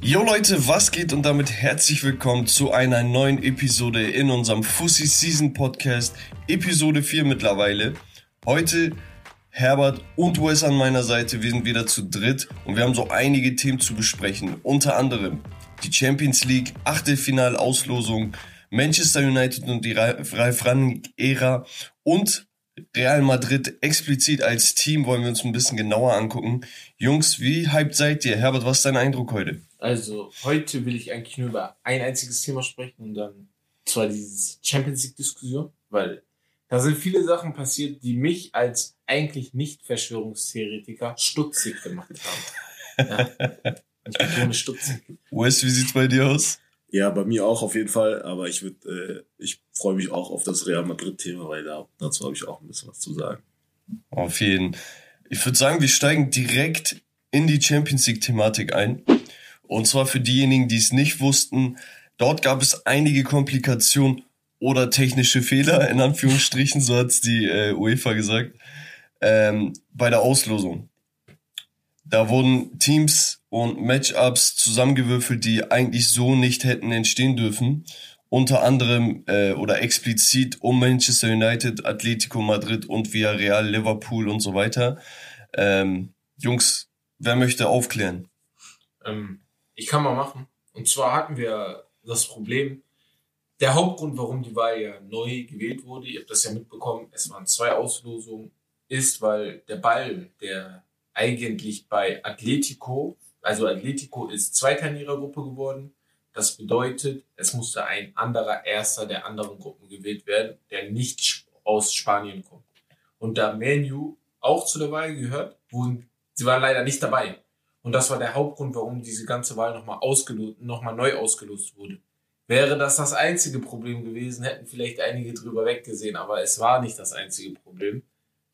Jo Leute, was geht? Und damit herzlich willkommen zu einer neuen Episode in unserem Fussi Season Podcast, Episode 4 mittlerweile. Heute Herbert und Wes an meiner Seite, wir sind wieder zu dritt und wir haben so einige Themen zu besprechen, unter anderem die Champions League, Achtelfinal-Auslosung, Manchester United und die Ralf Rangnick-Ära und Real Madrid explizit als Team wollen wir uns ein bisschen genauer angucken. Jungs, wie hyped seid ihr? Herbert, was ist dein Eindruck heute? Also, heute will ich eigentlich nur über ein einziges Thema sprechen und dann zwar diese Champions League Diskussion, weil da sind viele Sachen passiert, die mich als eigentlich nicht Verschwörungstheoretiker stutzig gemacht haben. Ja. Ich betone stutzig. Wes, wie sieht's bei dir aus? Ja, bei mir auch auf jeden Fall, aber ich würde, äh, ich freue mich auch auf das Real Madrid-Thema, weil da, dazu habe ich auch ein bisschen was zu sagen. Auf jeden. Ich würde sagen, wir steigen direkt in die Champions League-Thematik ein. Und zwar für diejenigen, die es nicht wussten, dort gab es einige Komplikationen oder technische Fehler, in Anführungsstrichen, so hat's die äh, UEFA gesagt, ähm, bei der Auslosung. Da wurden Teams und Matchups zusammengewürfelt, die eigentlich so nicht hätten entstehen dürfen. Unter anderem äh, oder explizit um Manchester United, Atletico Madrid und Villarreal, Liverpool und so weiter. Ähm, Jungs, wer möchte aufklären? Ähm, ich kann mal machen. Und zwar hatten wir das Problem, der Hauptgrund, warum die Wahl ja neu gewählt wurde, ihr habt das ja mitbekommen, es waren zwei Auslosungen, ist, weil der Ball, der eigentlich bei Atletico, also Atletico ist Zweiter in ihrer Gruppe geworden. Das bedeutet, es musste ein anderer Erster der anderen Gruppen gewählt werden, der nicht aus Spanien kommt. Und da Manu auch zu der Wahl gehört, wurden, sie waren leider nicht dabei. Und das war der Hauptgrund, warum diese ganze Wahl nochmal ausgelost, nochmal neu ausgelost wurde. Wäre das das einzige Problem gewesen, hätten vielleicht einige drüber weggesehen, aber es war nicht das einzige Problem.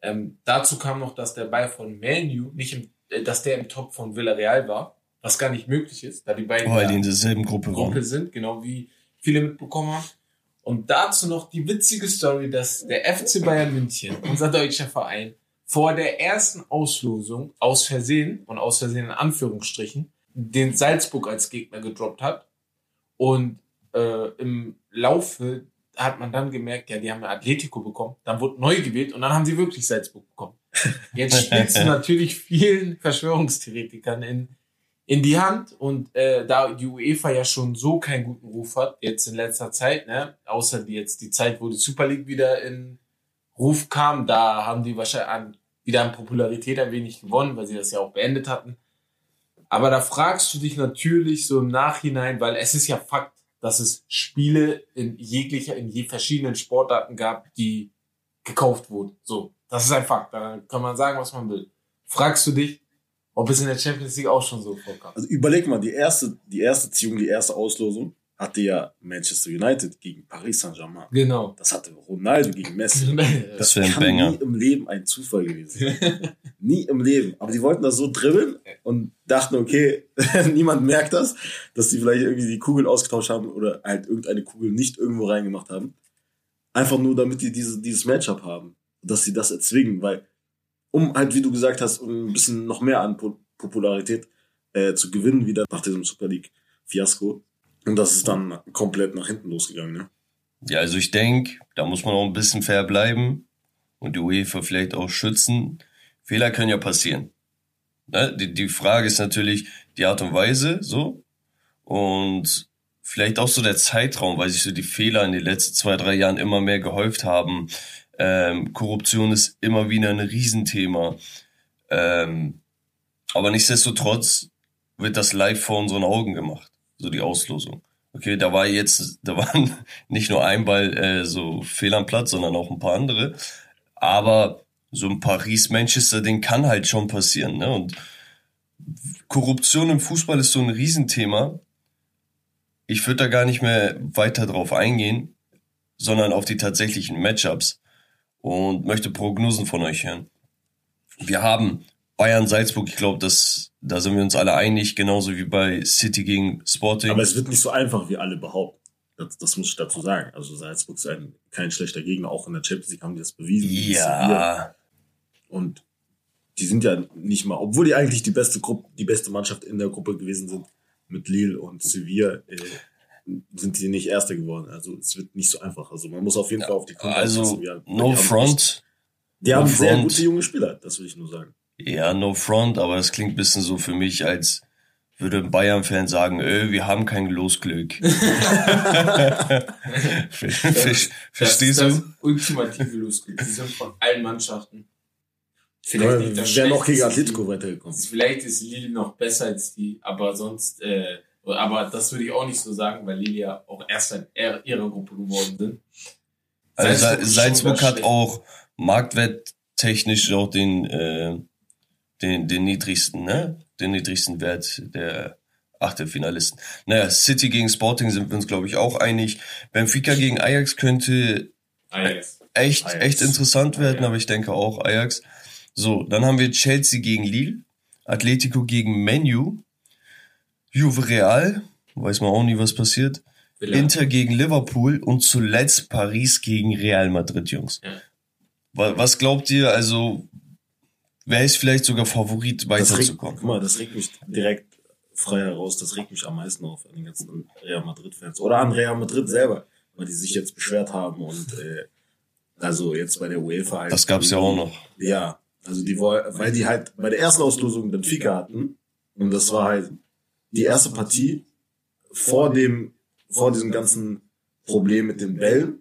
Ähm, dazu kam noch, dass der Ball von Manu nicht im, dass der im Top von Villarreal war, was gar nicht möglich ist, da die beiden oh, die in derselben Gruppe, Gruppe sind, genau wie viele mitbekommen haben. Und dazu noch die witzige Story, dass der FC Bayern München, unser deutscher Verein, vor der ersten Auslosung aus Versehen und aus Versehen in Anführungsstrichen den Salzburg als Gegner gedroppt hat und äh, im Laufe hat man dann gemerkt, ja, die haben ein Atletico bekommen, dann wurde neu gewählt und dann haben sie wirklich Salzburg bekommen. Jetzt spielst du natürlich vielen Verschwörungstheoretikern in, in die Hand und äh, da die UEFA ja schon so keinen guten Ruf hat, jetzt in letzter Zeit, ne, außer die jetzt die Zeit, wo die Super League wieder in Ruf kam, da haben die wahrscheinlich an, wieder an Popularität ein wenig gewonnen, weil sie das ja auch beendet hatten. Aber da fragst du dich natürlich so im Nachhinein, weil es ist ja Fakt, dass es Spiele in jeglicher, in je verschiedenen Sportarten gab, die gekauft wurden. So, das ist ein Fakt. Da kann man sagen, was man will. Fragst du dich, ob es in der Champions League auch schon so vorkam? Also überleg mal, die erste, die erste Ziehung, die erste Auslosung hatte ja Manchester United gegen Paris Saint-Germain. Genau. Das hatte Ronaldo gegen Messi. das wäre ein Banger. nie im Leben ein Zufall gewesen. nie im Leben. Aber die wollten das so dribbeln und dachten, okay, niemand merkt das, dass die vielleicht irgendwie die Kugeln ausgetauscht haben oder halt irgendeine Kugel nicht irgendwo reingemacht haben. Einfach nur, damit die diese, dieses Matchup haben. Dass sie das erzwingen, weil, um halt, wie du gesagt hast, um ein bisschen noch mehr an Popularität äh, zu gewinnen, wieder nach diesem Super League-Fiasko, und das ist dann komplett nach hinten losgegangen, ne? Ja, also ich denke, da muss man auch ein bisschen fair bleiben und die UEFA vielleicht auch schützen. Fehler können ja passieren. Ne? Die, die Frage ist natürlich die Art und Weise, so. Und vielleicht auch so der Zeitraum, weil sich so die Fehler in den letzten zwei, drei Jahren immer mehr gehäuft haben. Ähm, Korruption ist immer wieder ein Riesenthema. Ähm, aber nichtsdestotrotz wird das live vor unseren Augen gemacht so die Auslosung. Okay, da war jetzt, da waren nicht nur ein Ball äh, so fehl am Platz, sondern auch ein paar andere. Aber so ein Paris-Manchester-Ding kann halt schon passieren. Ne? Und Korruption im Fußball ist so ein Riesenthema. Ich würde da gar nicht mehr weiter drauf eingehen, sondern auf die tatsächlichen Matchups und möchte Prognosen von euch hören. Wir haben Bayern Salzburg, ich glaube, das da sind wir uns alle einig, genauso wie bei City gegen Sporting. Aber es wird nicht so einfach, wie alle behaupten. Das, das muss ich dazu sagen. Also Salzburg ist ein, kein schlechter Gegner, auch in der Champions League haben die das bewiesen. Ja. Und die sind ja nicht mal, obwohl die eigentlich die beste Gruppe, die beste Mannschaft in der Gruppe gewesen sind, mit Lille und Sevilla, äh, sind die nicht Erste geworden. Also es wird nicht so einfach. Also man muss auf jeden Fall auf die Konkurrenz Also. Ja, die no haben front. echt- Die no haben sehr front. gute junge Spieler, das will ich nur sagen. Ja, no front, aber das klingt ein bisschen so für mich, als würde ein Bayern-Fan sagen, äh, wir haben kein Losglück. Ver- ver- Verstehst das, du? Das ultimative Losglück. Die sind von allen Mannschaften. Wir nicht das auch gegen Atletico weitergekommen. Vielleicht ist Lille noch besser als die, aber sonst, äh, aber das würde ich auch nicht so sagen, weil Lille ja auch erst in er- ihrer Gruppe geworden sind. Also Salzburg, Salzburg hat auch marktwerttechnisch auch den, äh, den, den niedrigsten, ne? Den niedrigsten Wert der Achtelfinalisten. Naja, City gegen Sporting sind wir uns, glaube ich, auch einig. Benfica gegen Ajax könnte Ajax. echt, Ajax. echt interessant werden, Ja. aber ich denke auch Ajax. So, dann haben wir Chelsea gegen Lille, Atletico gegen Menu, Juve Real, weiß man auch nie, was passiert, Villa. Inter gegen Liverpool und zuletzt Paris gegen Real Madrid, Jungs. Ja. Wa- Was glaubt ihr, also, wer ist vielleicht sogar Favorit, weiterzukommen? guck mal, das regt mich direkt frei heraus. Das regt mich am meisten auf an den ganzen Real Madrid-Fans. Oder an Real Madrid selber, weil die sich jetzt beschwert haben und äh, also jetzt bei der UEFA halt. Das gab's ja auch noch. Ja, also die wollen, weil die halt bei der ersten Auslosung Benfica hatten und das war halt die erste Partie vor dem vor diesem ganzen Problem mit den Bällen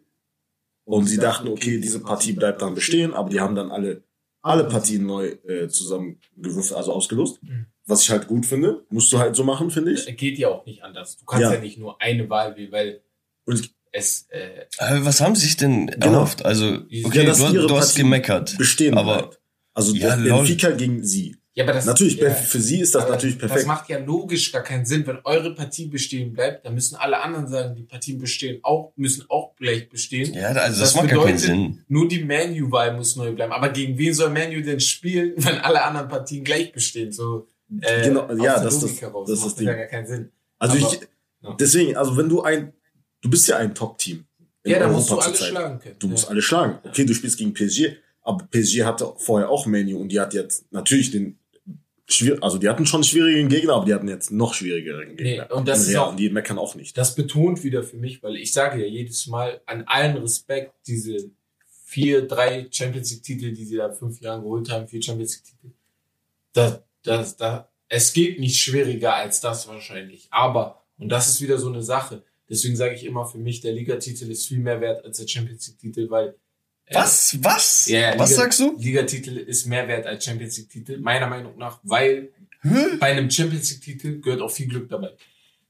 und sie dachten, okay, diese Partie bleibt dann bestehen, aber die haben dann alle alle Partien neu äh, zusammengewürfelt, also ausgelost. Mhm. Was ich halt gut finde, musst du halt so machen, finde ich. Geht ja auch nicht anders. Du kannst ja, Ja. nicht nur eine Wahl wählen, weil Und es, äh, Aber was haben sie sich denn Genau. erhofft? Also, Ja, okay, dass du, du hast gemeckert. bestehen Aber- bleibt. Also Ja. Benfica gegen sie. Ja, aber das, Natürlich, ja, für sie ist das natürlich Das perfekt. macht ja logisch gar keinen Sinn. Wenn eure Partie bestehen bleibt, dann müssen alle anderen sagen, die Partien bestehen auch, müssen auch gleich bestehen. Ja, also das, Das macht gar keinen bedeutet, Sinn. Nur die Manu-Wahl muss neu bleiben. Aber gegen wen soll Manu denn spielen, wenn alle anderen Partien gleich bestehen? So, äh, Genau, ja, das das- heraus das macht das Ding. ja gar keinen Sinn. Also Aber- ich, ja. deswegen, also wenn du ein, du bist ja ein Top-Team. Ja, da musst du alle zurzeit. schlagen können. Du musst ja. alle schlagen. Okay, du spielst gegen PSG, aber PSG hatte vorher auch Menu und die hat jetzt natürlich den schwier also die hatten schon schwierigen Gegner, aber die hatten jetzt noch schwierigeren Gegner. Nee, und das ist ja, auch- und die meckern auch nicht. Das betont wieder für mich, weil ich sage ja jedes Mal an allen Respekt, diese vier, drei Champions League Titel, die sie da fünf Jahren geholt haben, vier Champions League Titel. Da, das, da, es geht nicht schwieriger als das wahrscheinlich. Aber, und das ist wieder so eine Sache. Deswegen sage ich immer, für mich, der Ligatitel ist viel mehr wert als der Champions League Titel, weil Was? Was? Ja, Was Liga- sagst du? Ligatitel ist mehr wert als Champions League Titel, meiner Meinung nach, weil Hä? bei einem Champions League Titel gehört auch viel Glück dabei.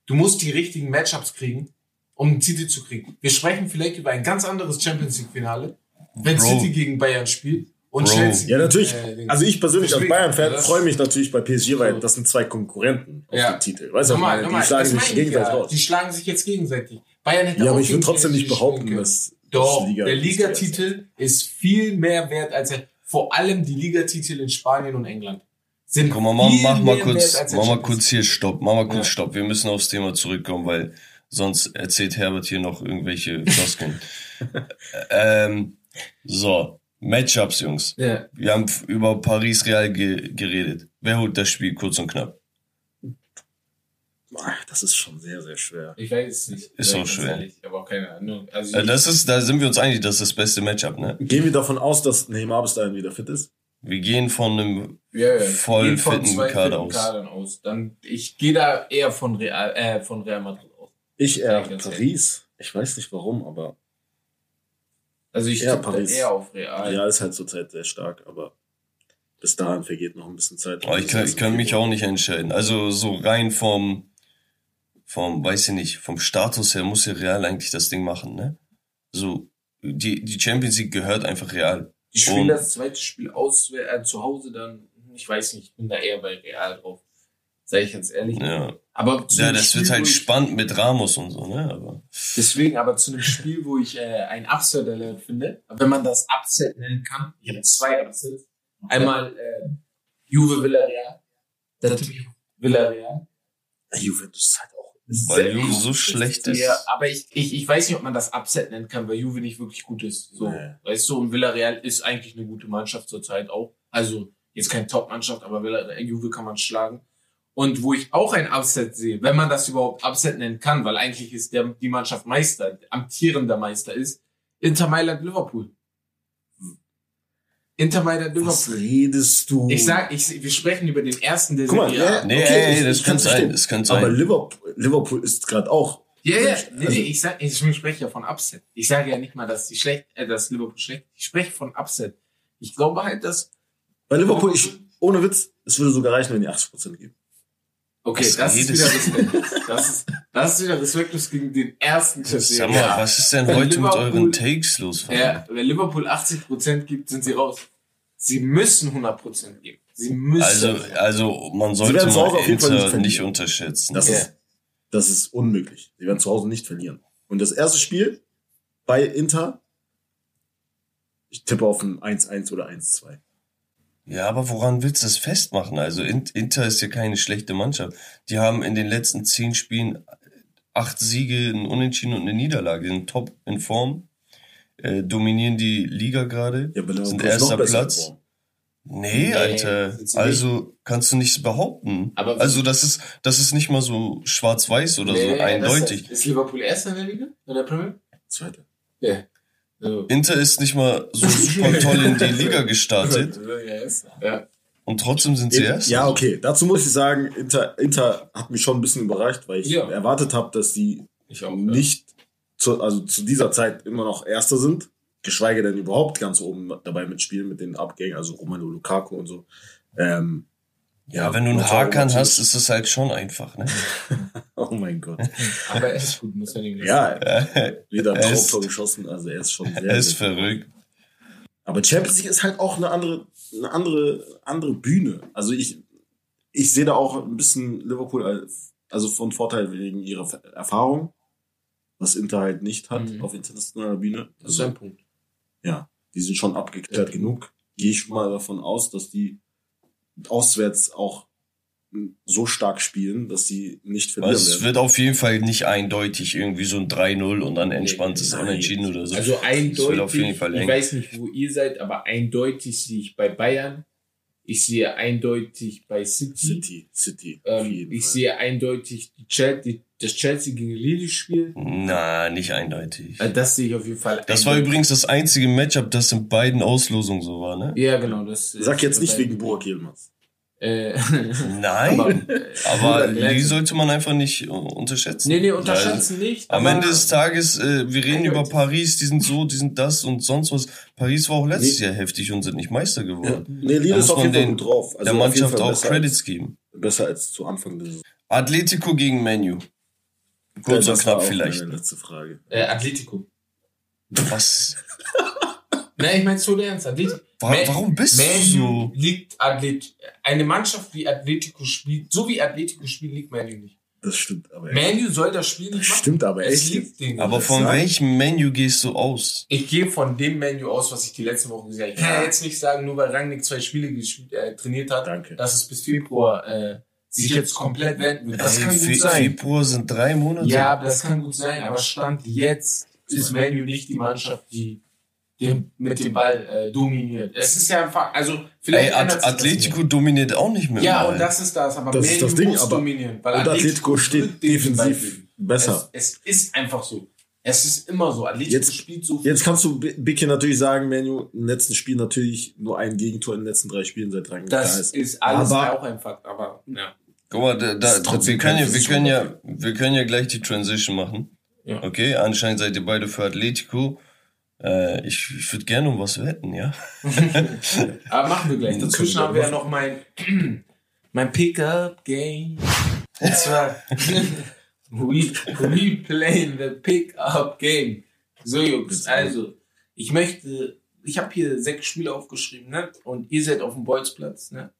Du musst die richtigen Matchups kriegen, um einen Titel zu kriegen. Wir sprechen vielleicht über ein ganz anderes Champions League Finale, wenn Bro. City gegen Bayern spielt und Bro. Chelsea. Ja, natürlich. äh, Also ich persönlich als Bayern-Fan freue mich natürlich bei PSG, weil das sind zwei Konkurrenten auf Ja. den Titel. Weißt du, die schlagen sich gegenseitig ja. raus. Die schlagen sich jetzt gegenseitig. Bayern hätte Ja, auch aber ich würde trotzdem nicht behaupten, dass Doch, Liga der. Ligatitel ist viel mehr wert als der, vor allem die Ligatitel in Spanien und England. Sind mal, mach, viel mach mal kurz, mach mal kurz hier Stopp, mach mal kurz Ja. Stopp. Wir müssen aufs Thema zurückkommen, weil sonst erzählt Herbert hier noch irgendwelche Floskeln. ähm, so, Matchups, Jungs. Ja. Wir haben über Paris Real ge geredet. Wer holt das Spiel kurz und knapp? Das ist schon sehr, sehr schwer. Ich weiß es nicht. Ist auch schwer. ehrlich, Ich habe auch keine Ahnung. Also Äh, das ist, da sind wir uns einig, das ist das beste Matchup, ne? Gehen wir davon aus, dass Neymar bis dahin wieder fit ist? Wir gehen von einem, ja, ja, voll gehen von fitten zwei Kader aus. Kadern aus. Dann, ich gehe da eher von Real, äh, von Real Madrid aus. Ich eher Paris. Ich weiß nicht warum, aber Also ich Eher Paris. eher auf Real. Real ist halt zurzeit sehr stark, aber bis dahin vergeht noch ein bisschen Zeit. aber ich kann, ich kann mich auch nicht entscheiden. Also so rein vom, vom, weiß ich nicht, vom Status her muss ja Real eigentlich das Ding machen, ne? So, die, die Champions League gehört einfach Real. Die spielen Und- das zweite Spiel aus, äh, zu Hause dann, ich weiß nicht, ich bin da eher bei Real drauf. Sag ich ganz ehrlich. Ja, Aber zu ja das Spiel, wird halt ich- spannend mit Ramos und so, ne? Aber Deswegen aber zu einem Spiel, wo ich äh, ein Upset Alert finde, wenn man das Upset nennen kann. Ich habe zwei Upsets. Einmal äh, Juve Villarreal. Da tippe ich auf Villarreal. Juventus ist halt. Weil Juve so schlecht ist. Ja, aber ich, ich, ich weiß nicht, ob man das Upset nennen kann, weil Juve nicht wirklich gut ist. So, Nee. weißt du, und Villarreal ist eigentlich eine gute Mannschaft zurzeit auch. Also jetzt keine Top-Mannschaft, aber Villa- Juve kann man schlagen. Und wo ich auch ein Upset sehe, wenn man das überhaupt Upset nennen kann, weil eigentlich ist der, die Mannschaft Meister, amtierender Meister ist, Inter Mailand Liverpool. Inter Mailand Was Liverpool. redest du? Ich sag, ich, wir sprechen über den ersten der Guck mal, Serie A. ja, Nee, okay, ich- das kann sein, das kann sein. Aber Liverpool, Liverpool ist gerade auch. Ja, ja, Also- nee, nee, ich sag, ich spreche ja von Upset. Ich sage ja nicht mal, dass die schlecht, äh, dass Liverpool schlecht. Ich spreche von Upset. Ich glaube halt, dass Bei Liverpool, ich, ohne Witz, es würde sogar reichen, wenn die 80% geben. Okay, Was das ist wieder respektlos. Das ist, das ist wieder respektlos gegen den ersten der Sag mal, A. was ist denn Wenn heute mit euren Takes los? Ja, wenn Liverpool 80% gibt, sind sie raus. Sie müssen 100% geben. Sie müssen. Also, also man sollte mal auf jeden Fall nicht Inter nicht unterschätzen. Das, Ja. ist, das ist unmöglich. Sie werden zu Hause nicht verlieren. Und das erste Spiel bei Inter, ich tippe auf ein 1-1 oder 1-2. Ja, aber woran willst du das festmachen? Also In- Inter ist ja keine schlechte Mannschaft. Die haben in den letzten zehn Spielen acht Siege, ein Unentschieden und eine Niederlage. Sind top in Form, äh, dominieren die Liga gerade, Ja, sind erster Platz. Nee, Nee, Alter. Also kannst du nichts behaupten. Aber- also das ist, das ist nicht mal so schwarz-weiß oder so eindeutig. Das, ist Liverpool erster in der Liga? In der Premier? League? Zweiter. Ja. So. Inter ist nicht mal so super toll in die Liga gestartet Ja. und trotzdem sind sie In, erst. ja, okay. Dazu muss ich sagen, Inter, Inter hat mich schon ein bisschen überrascht, weil ich Ja. erwartet habe, dass die Ich auch. nicht zu, also zu dieser Zeit immer noch Erster sind, geschweige denn überhaupt ganz oben dabei mitspielen mit den Abgängen, also Romano Lukaku und so. Ähm, Ja, wenn du einen Hakan hast, ist das halt schon einfach, ne? Oh mein Gott. Aber er ist gut, muss man ihm Ja, wieder ein Er ist- Traumtor geschossen, also er ist schon sehr, Er ist sehr gut. verrückt. Aber Champions League ist halt auch eine andere, eine andere, andere Bühne. Also ich, ich sehe da auch ein bisschen Liverpool als, also von Vorteil wegen ihrer Erfahrung, was Inter halt nicht hat Mhm. auf internationaler Bühne. Das ist Also, ein Punkt. ja, die sind schon abgeklärt genug. Gehe ich mal davon aus, dass die auswärts auch so stark spielen, dass sie nicht verlieren Also es wird auf jeden Fall nicht eindeutig irgendwie so ein 3-0 und dann entspanntes Nein. Unentschieden oder so. Also eindeutig, ich weiß nicht, wo ihr seid, aber eindeutig sehe ich bei Bayern. Ich sehe eindeutig bei City. City, City. Ähm, ich Fall. sehe eindeutig die Chelsea, das Chelsea gegen Lille-Spiel. Na, nicht eindeutig. Äh, Das sehe ich auf jeden Fall. Das war eindeutig. übrigens das einzige Matchup, das in beiden Auslosungen so war, ne? Ja, genau. Das Sag jetzt nicht wegen Burak Yilmaz. Äh, Nein, aber, aber die sollte man einfach nicht äh, unterschätzen. nee, nee, Also, unterschätzen nicht. Am Ende des Tages, äh, wir reden über. Paris, die sind so, die sind das und sonst was. Paris war auch letztes Nee. Jahr heftig und sind nicht Meister Ja. geworden. Nee, Lille ist auf jeden Fall gut drauf. Also Der Mannschaft auch besser Credits Als, geben. besser als zu Anfang der Saison. Atletico gegen Menu. Kurz und das war knapp vielleicht. Meine letzte Frage. Äh, Atletico. Was? Nein, ich meine so ernst. Atletico. Wa Man- warum bist Man du so? liegt Athlet eine Mannschaft wie Atletico spielt, so wie Atletico spielt, liegt Manu nicht. Das stimmt aber echt. Manu soll das Spiel nicht Das machen. stimmt aber es echt. liegt denen. Aber von sagen? welchem Menu gehst du aus? ich gehe von dem Menu aus, was ich die letzte Woche gesagt habe. Ich kann ja jetzt nicht sagen, nur weil Rangnick zwei Spiele gespielt, äh, trainiert hat, Danke. dass es bis Februar äh, sich jetzt komplett wenden wird. Das Ey, kann gut sein. Februar sind drei Monate. Ja, aber das kann gut sein. Aber Stand jetzt ist Manu nicht die Mannschaft, die den, mit dem Ball äh, dominiert. Es ist ja einfach, also vielleicht Ey, At Atletico dominiert auch nicht dem Ja, und das ist das, aber Das ist das Ding, muss aber- dominieren, weil Und Atletico steht defensiv besser. Es, es ist einfach so. Es ist immer so. Atletico Jetzt- spielt so Jetzt kannst du Bicke natürlich sagen, Menu im letzten Spiel natürlich nur ein Gegentor in den letzten drei Spielen seit Rang das da ist, ist. alles Aber- auch ein Fakt, aber ja. Guck mal, da, da, trotzdem wir, können ja, wir, können ja, wir können ja gleich die Transition machen. Ja. Okay, anscheinend seid ihr beide für Atletico. Äh, ich ich würde gerne um was wetten, ja? Aber machen wir gleich. Dazwischen haben wir wir ja noch mein, mein Pickup-Game. Und zwar, we, we playing the Pickup-Game. So, Jungs, also, ich möchte, ich habe hier sechs Spiele aufgeschrieben, ne? Und ihr seid auf dem Bolzplatz, ne?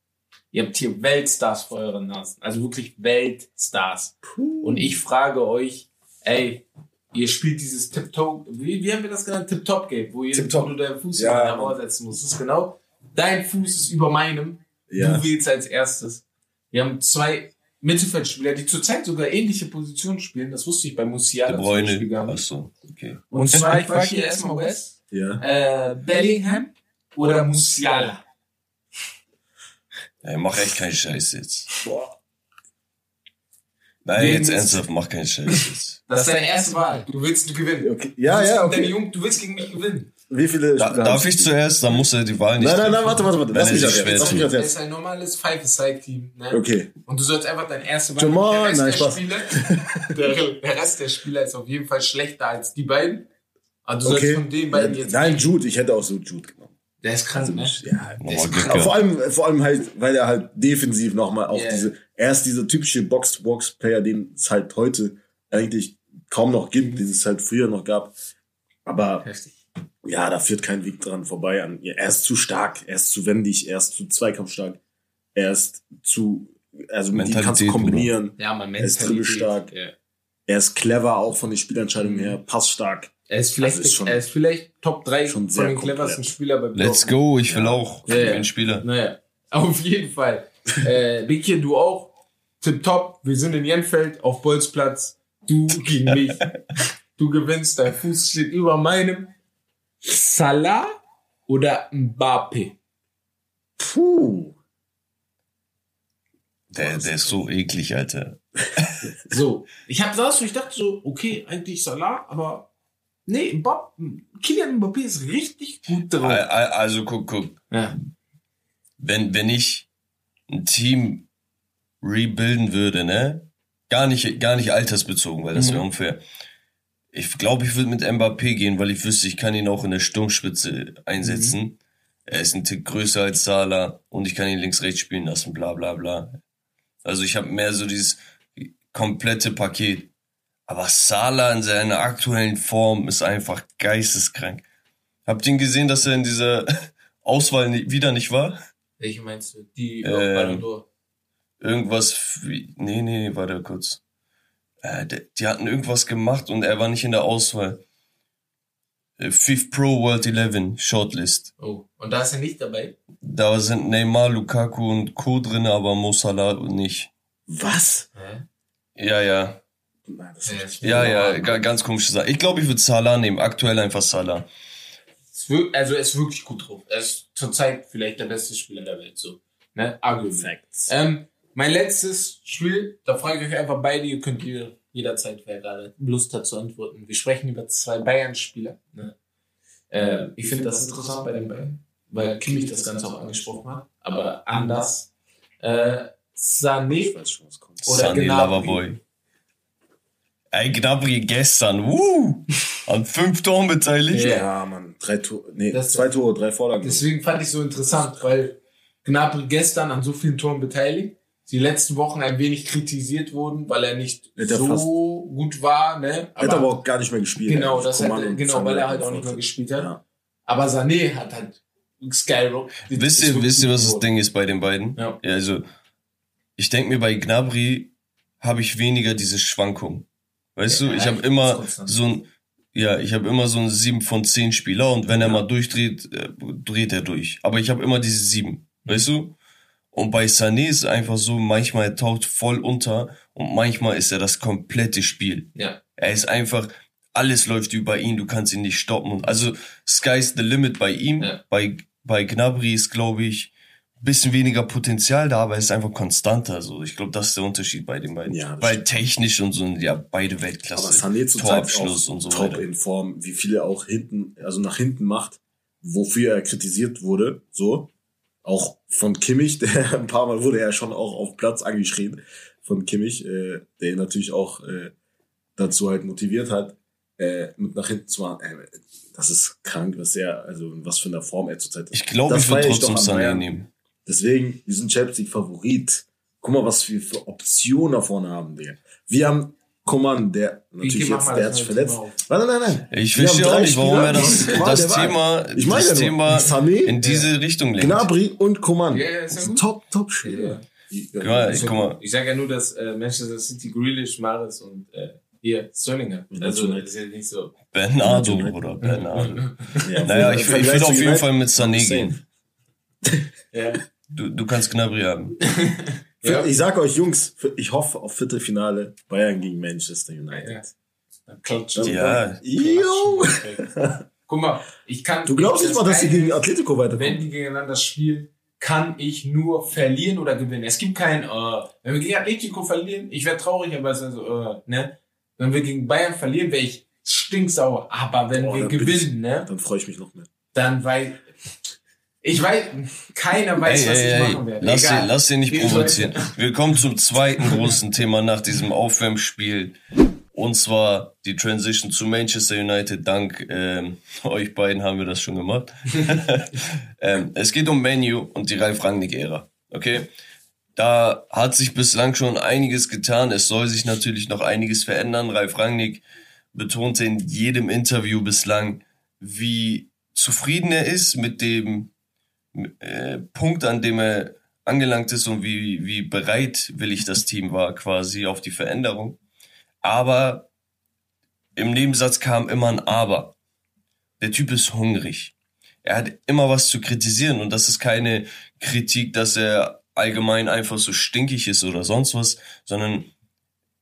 Ihr habt hier Weltstars vor euren Nasen. Also wirklich Weltstars. Und ich frage euch, ey, ihr spielt dieses Tip-Top, wie, wie haben wir das genannt? Tip-Top-Game, wo, ihr- Tip-Top. wo du deinen Fuß Ja. ja. vorsetzen musst. Das ist genau, dein Fuß ist über meinem. Ja. Du wählst als erstes. Wir haben zwei Mittelfeldspieler, die zurzeit sogar ähnliche Positionen spielen. Das wusste ich bei Musiala De Bruyne. nicht. Achso, okay. Und zwar, ich frage hier erstmal West, Ja. äh, Bellingham oder Musiala? Ey, mach echt keinen Scheiß jetzt. Boah. Nein, Wegen- jetzt ernsthaft, mach keinen Scheiß jetzt. Das ist deine erste Wahl. Du willst gewinnen. Okay. Ja, du willst ja, gegen okay. Deine Jugend, du willst gegen mich gewinnen. Wie viele Da, darf ich zuerst? Dann muss er die Wahl nicht Nein, nein, nein, warte, warte, warte. Lass mich das jetzt. Lass mich tut. das ist ein normales Five-a-Side-Team. Ne? Okay. Und du sollst einfach deine erste Wahl. Jamal, der, nein, Rest der, Spaß. Spieler, der, der Rest der Spieler ist auf jeden Fall schlechter als die beiden. Aber du sollst Okay. von den beiden jetzt. Nein, Jude. Ich hätte auch so Jude genommen. Der ist krank, ne? Ja, Nochmal ist krass. Vor allem, vor allem halt, weil er halt defensiv nochmal auch Ja. diese, er ist dieser typische Box-to-Box-Player, den es halt heute eigentlich kaum noch gibt, den es halt früher noch gab. Aber Heftig. ja, da führt kein Weg dran vorbei an. Er ist zu stark, er ist zu wendig, er ist zu zweikampfstark, er ist zu, also mit ihm kannst du kombinieren. Ja, man Er ist dribbelstark. Ja. Er ist clever, auch von den Spielentscheidungen Mhm. her, passstark. Er ist vielleicht, Das ist schon- er ist vielleicht Top 3 schon von den komplett. cleversten Spielern bei Let's Dortmund. go, ich will Ja. auch. Ja, ja. Ein Spieler. Naja, auf jeden Fall. äh, Biki, du auch. Tipptopp. Wir sind in Jenfeld auf Bolzplatz. Du gegen mich. Du gewinnst. Dein Fuß steht über meinem. Salah oder Mbappe? Puh. Der, der ist so eklig, Alter. So. Ich hab saß und ich dachte so, okay, eigentlich Salah, aber nee, Mbappe, Kylian Mbappe ist richtig gut drauf. Al- al- Also guck, guck. Ja. Wenn, wenn ich ein Team rebuilden würde, ne? Gar nicht, gar nicht altersbezogen, weil das wäre Mhm. unfair. Ich glaube, ich würde mit Mbappé gehen, weil ich wüsste, ich kann ihn auch in der Sturmspitze einsetzen. Mhm. Er ist ein Tick größer als Salah und ich kann ihn links-rechts spielen lassen, bla bla bla. Also ich habe mehr so dieses komplette Paket. Aber Salah in seiner aktuellen Form ist einfach geisteskrank. Habt ihr ihn gesehen, dass er in dieser Auswahl wieder nicht war? Welche meinst du? Die Ähm. Irgendwas, wie, nee, nee, warte kurz. Äh, die, die hatten irgendwas gemacht und er war nicht in der Auswahl. Äh, Fifth Pro World 11 Shortlist. Oh, und da ist er nicht dabei? Da sind Neymar, Lukaku und Co. drin, aber Mo Salah nicht. Was? Hä? Ja, ja. Nein, das Ja, ist Ja, ja, ga- ganz komische Sache. Ich glaube, ich würde Salah nehmen. Aktuell einfach Salah. Also er ist wirklich gut drauf. Er ist zurzeit vielleicht der beste Spieler der Welt. So. Ne? Argument. Facts. Ähm, mein letztes Spiel, da frage ich euch einfach beide, ihr könnt ihr jederzeit, wer gerade Lust hat zu antworten. Wir sprechen über zwei Bayern-Spieler. Ne? Äh, ich finde das interessant bei den Bayern, weil Kimmich das Ganze auch angesprochen hat, aber anders. Äh, Sané Ich weiß schon, was kommt. Oder Sané Gnabry. Loverboy. Ey, Gnabry gestern, wuh, an fünf Toren beteiligt. Ja. Ja, Mann. Drei Tore, nee, Das- zwei Tore, drei Vorlagen. Deswegen fand ich so interessant, weil Gnabry gestern an so vielen Toren beteiligt, die letzten Wochen ein wenig kritisiert wurden, weil er nicht Hätte er so fast- gut war, ne? Hätte aber auch gar nicht mehr gespielt. genau, das und genau, weil er halt auch nicht mehr gespielt hat. Ja. Aber Sané hat halt Skyrock. Wisst ihr, wisst ihr, was das Ding ist bei den beiden? Ja. also, ich denke mir, bei Gnabry habe ich weniger diese Schwankung. Weißt Ja, du, ich habe immer so ein, ja, ich habe immer so ein 7 von 10 Spieler und wenn er Ja. mal durchdreht, äh, dreht er durch. Aber ich habe immer diese 7, weißt du? Und bei Sané ist es einfach so, manchmal er taucht voll unter und manchmal ist er das komplette Spiel. Ja. Er ist einfach, alles läuft über ihn, du kannst ihn nicht stoppen. Und Also sky's the limit bei ihm. Ja. Bei, bei Gnabry ist, glaube ich, bisschen weniger Potenzial da, aber er ist einfach konstanter. So, ich glaube, das ist der Unterschied bei den beiden. Ja, Weil stimmt. technisch und so, ja, beide Aber Weltklasse. Sané zurzeit Torabschluss auch und so top weiter. in Form, wie viele auch hinten, also nach hinten macht, wofür er kritisiert wurde, so. Auch von Kimmich, der ein paar Mal wurde er schon auch auf Platz angeschrien von Kimmich, äh, der ihn natürlich auch äh, dazu halt motiviert hat, äh, mit nach hinten zu machen. Äh, das ist krank, was er, also was für einer Form er zurzeit ist. Ich glaube, ich würde trotzdem Sané nehmen. Deswegen, wir sind Champions League Favorit. Guck mal, was wir für Optionen da vorne haben, Digga. Wir haben Coman, der natürlich jetzt, der hat sich neue verletzt. Nein, nein, nein, nein. Ich verstehe auch nicht, warum er das, das. Thema, Ich meine das ja Thema in diese Richtung lenkt. Gnabry und Coman. Ja, ja, ist ja. Top, top Spieler. Ich, guck mal. ich sage ja nur, dass äh, Manchester City Grealish, Maris und äh, hier Sterling hat. Also das ist ja nicht so. Bernardo, oder Bernardo. Ja, Naja, ich, ich würde auf jeden Fall mit Sané gehen. Ja. Du, du kannst Gnabry haben. ja. Ich sag euch, Jungs, ich hoffe auf Viertelfinale Bayern gegen Manchester ja. United. Dann klatscht Ja. Guck mal, ich kann. Du glaubst nicht mal, dass sie gegen Atletico Wenn weiterkommen? die gegeneinander spielen, kann ich nur verlieren oder gewinnen. Es gibt kein, äh, wenn wir gegen Atletico verlieren, ich wäre traurig, aber es ist also, äh, ne? Wenn wir gegen Bayern verlieren, wäre ich stinksauer. Aber wenn Boah, wir dann gewinnen, ich- ne? Dann freue ich mich noch mehr. Dann weil ich weiß, keiner weiß, was ich machen werde. lass, Egal. den, lass den nicht provozieren. Wir kommen zum zweiten großen Thema nach diesem Aufwärmspiel. Und zwar die Transition zu Manchester United. Dank ähm, euch beiden haben wir das schon gemacht. ähm, es geht um Menu und die Ralf Rangnick-Ära. Okay? Da hat sich bislang schon einiges getan. Es soll sich natürlich noch einiges verändern. Ralf Rangnick betonte in jedem Interview bislang, wie zufrieden er ist mit dem äh, Punkt, an dem er angelangt ist und wie, wie bereitwillig das Team war quasi auf die Veränderung. Aber im Nebensatz kam immer ein Aber. Der Typ ist hungrig. Er hat immer was zu kritisieren und das ist keine Kritik, dass er allgemein einfach so stinkig ist oder sonst was, sondern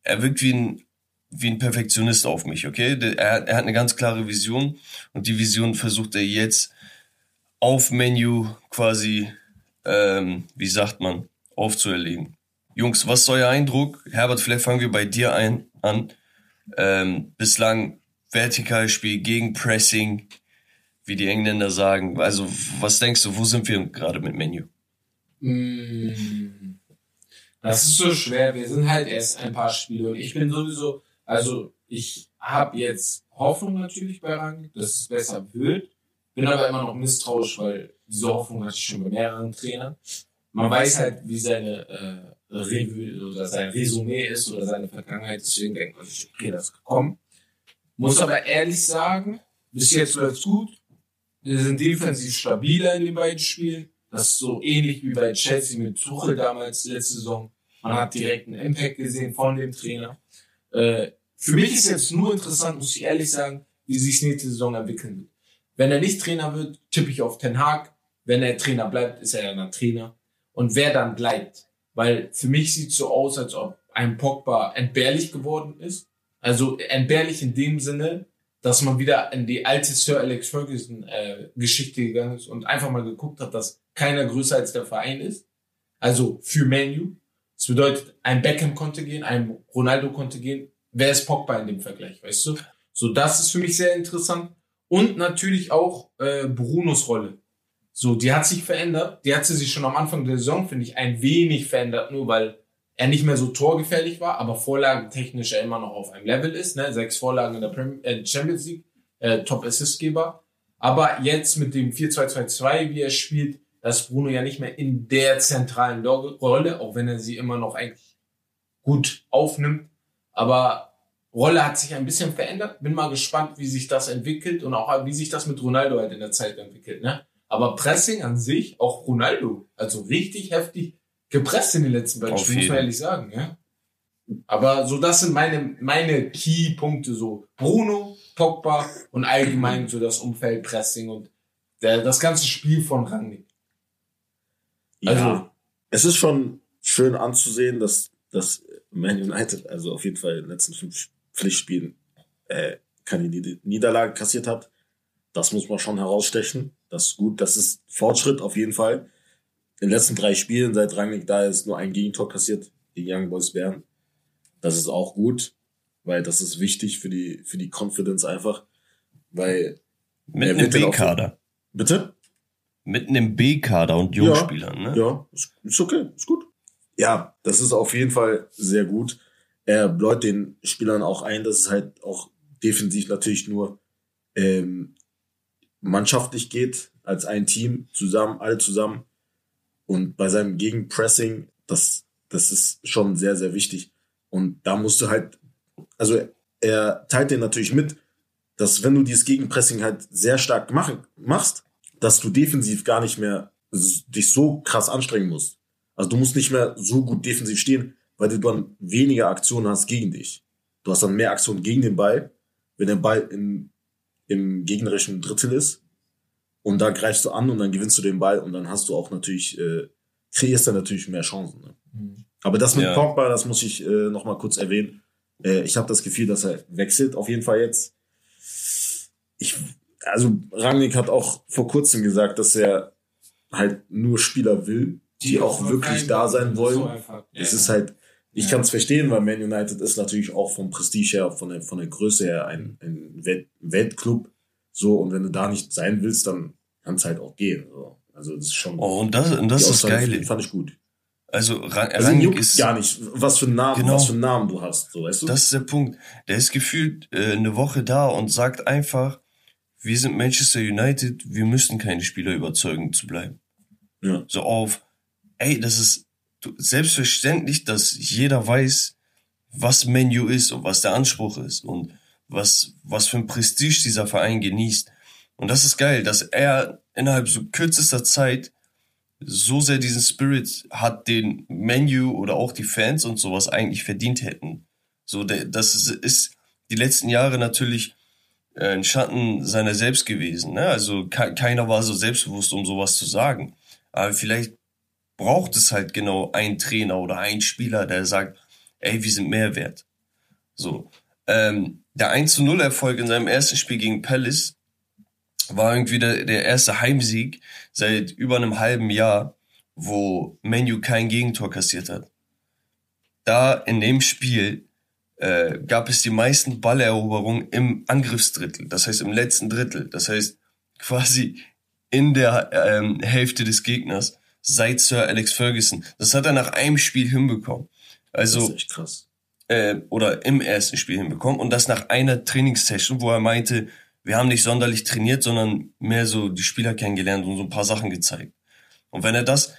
er wirkt wie ein, wie ein Perfektionist auf mich, okay? Er, er hat eine ganz klare Vision und die Vision versucht er jetzt auf Menu quasi, ähm, wie sagt man, aufzuerlegen. Jungs, was ist euer Eindruck? Herbert, vielleicht fangen wir bei dir ein, an. Ähm, bislang Vertikalspiel gegen Pressing, wie die Engländer sagen. Also, was denkst du, wo sind wir gerade mit Menu? Mm. Das ist so schwer. Wir sind halt erst ein paar Spiele und ich bin sowieso, also ich habe jetzt Hoffnung natürlich bei Rangnick, dass es besser wird. Bin aber immer noch misstrauisch, weil diese Hoffnung hatte ich schon bei mehreren Trainern. Man weiß halt, wie seine äh, Revue oder sein Resümee ist oder seine Vergangenheit. Deswegen denkt man sich, okay, das gekommen. Muss aber ehrlich sagen, bis jetzt läuft's gut. Wir sind defensiv stabiler in den beiden Spielen. Das ist so ähnlich wie bei Chelsea mit Tuchel damals letzte Saison. Man hat direkt einen Impact gesehen von dem Trainer. Äh, für mich ist jetzt nur interessant, muss ich ehrlich sagen, wie sich nächste Saison entwickeln wird. Wenn er nicht Trainer wird, tippe ich auf Ten Hag. Wenn er Trainer bleibt, ist er ja dann Trainer. Und wer dann bleibt. Weil für mich sieht so aus, als ob ein Pogba entbehrlich geworden ist. Also entbehrlich in dem Sinne, dass man wieder in die alte Sir Alex Ferguson äh, Geschichte gegangen ist und einfach mal geguckt hat, dass keiner größer als der Verein ist. Also für Menu. Das bedeutet, ein Beckham konnte gehen, ein Ronaldo konnte gehen. Wer ist Pogba in dem Vergleich, weißt du? So, das ist für mich sehr interessant. Und natürlich auch äh, Brunos Rolle. So, die hat sich verändert. Die hat sie sich schon am Anfang der Saison, finde ich, ein wenig verändert, nur weil er nicht mehr so torgefährlich war, aber vorlagentechnisch er immer noch auf einem Level ist. Ne? Sechs Vorlagen in der Prem äh, Champions League, äh, Top-Assistgeber. Aber jetzt mit dem 4-2-2-2, wie er spielt, da ist Bruno ja nicht mehr in der zentralen Rolle, auch wenn er sie immer noch eigentlich gut aufnimmt. Aber Rolle hat sich ein bisschen verändert. Bin mal gespannt, wie sich das entwickelt und auch wie sich das mit Ronaldo halt in der Zeit entwickelt. Ne? Aber Pressing an sich, auch Ronaldo, also richtig heftig gepresst in den letzten beiden Spielen, muss man ehrlich sagen. Ja? Aber so, das sind meine, meine Key-Punkte, so Bruno, Pogba und allgemein so das Umfeld Pressing und der, das ganze Spiel von Rangnick. Also- ja, es ist schon schön anzusehen, dass, dass Man United, also auf jeden Fall in den letzten fünf Pflichtspielen, äh, keine Nied- Niederlage kassiert hat. Das muss man schon herausstechen. Das ist gut. Das ist Fortschritt auf jeden Fall. In den letzten drei Spielen, seit Rangnick da ist, nur ein Gegentor kassiert gegen Young Boys Bern. Das ist auch gut, weil das ist wichtig für die, für die Confidence einfach. Weil, Mit einem B-Kader. bitte? Mit einem B-Kader und Jungspielern, ne? Ja, ist okay, ist gut. Ja, das ist auf jeden Fall sehr gut. Er bläut den Spielern auch ein, dass es halt auch defensiv natürlich nur ähm, mannschaftlich geht, als ein Team, zusammen, alle zusammen. Und bei seinem Gegenpressing, das, das ist schon sehr, sehr wichtig. Und da musst du halt, also er teilt dir natürlich mit, dass wenn du dieses Gegenpressing halt sehr stark machen, machst, dass du defensiv gar nicht mehr dich so krass anstrengen musst. Also du musst nicht mehr so gut defensiv stehen, weil du dann weniger Aktionen hast gegen dich. Du hast dann mehr Aktionen gegen den Ball, wenn der Ball im, im gegnerischen Drittel ist. Und da greifst du an und dann gewinnst du den Ball und dann hast du auch natürlich, äh, kreierst dann natürlich mehr Chancen. Ne? Aber das mit Ja. Pogba, das muss ich äh, noch mal kurz erwähnen. Äh, ich habe das Gefühl, dass er wechselt auf jeden Fall jetzt. Ich, also Rangnick hat auch vor kurzem gesagt, dass er halt nur Spieler will, die, Die auch auch wirklich da sein so wollen. einfach. Es Ja. ist halt, ich Ja. kann es verstehen, weil Man United ist natürlich auch vom Prestige her, von der, von der Größe her ein, ein Welt, Weltclub. So, und wenn du da nicht sein willst, dann kann es halt auch gehen. So. Also das ist schon. Oh, und das, und das ist Geile. Fand ich gut. Also, Rang, Also Rangnick ist, gar nicht, was für einen Namen, Genau. was für einen Namen du hast, so weißt du? das ist der Punkt. Der ist gefühlt äh, eine Woche da und sagt einfach, wir sind Manchester United, wir müssen keine Spieler überzeugen zu bleiben. ja. So auf, ey, das ist selbstverständlich, dass jeder weiß, was Menu ist und was der Anspruch ist und was, was für ein Prestige dieser Verein genießt. Und das ist geil, dass er innerhalb so kürzester Zeit so sehr diesen Spirit hat, den Menu oder auch die Fans und sowas eigentlich verdient hätten. So, das ist, die letzten Jahre natürlich äh, ein Schatten seiner selbst gewesen. Ne? Also ke keiner war so selbstbewusst, um sowas zu sagen. Aber vielleicht braucht es halt genau einen Trainer oder einen Spieler, der sagt, ey, wir sind mehr wert. So. Ähm, der 1 zu 0 Erfolg in seinem ersten Spiel gegen Palace war irgendwie der, der erste Heimsieg seit über einem halben Jahr, wo Menu kein Gegentor kassiert hat. Da in dem Spiel äh, gab es die meisten Balleroberungen im Angriffsdrittel, das heißt im letzten Drittel, das heißt quasi in der ähm, Hälfte des Gegners seit Sir Alex Ferguson. Das hat er nach einem Spiel hinbekommen. das Also ist echt krass. äh, oder im ersten Spiel hinbekommen und das nach einer Trainingssession, wo er meinte, wir haben nicht sonderlich trainiert, sondern mehr so die Spieler kennengelernt und so ein paar Sachen gezeigt. Und wenn er das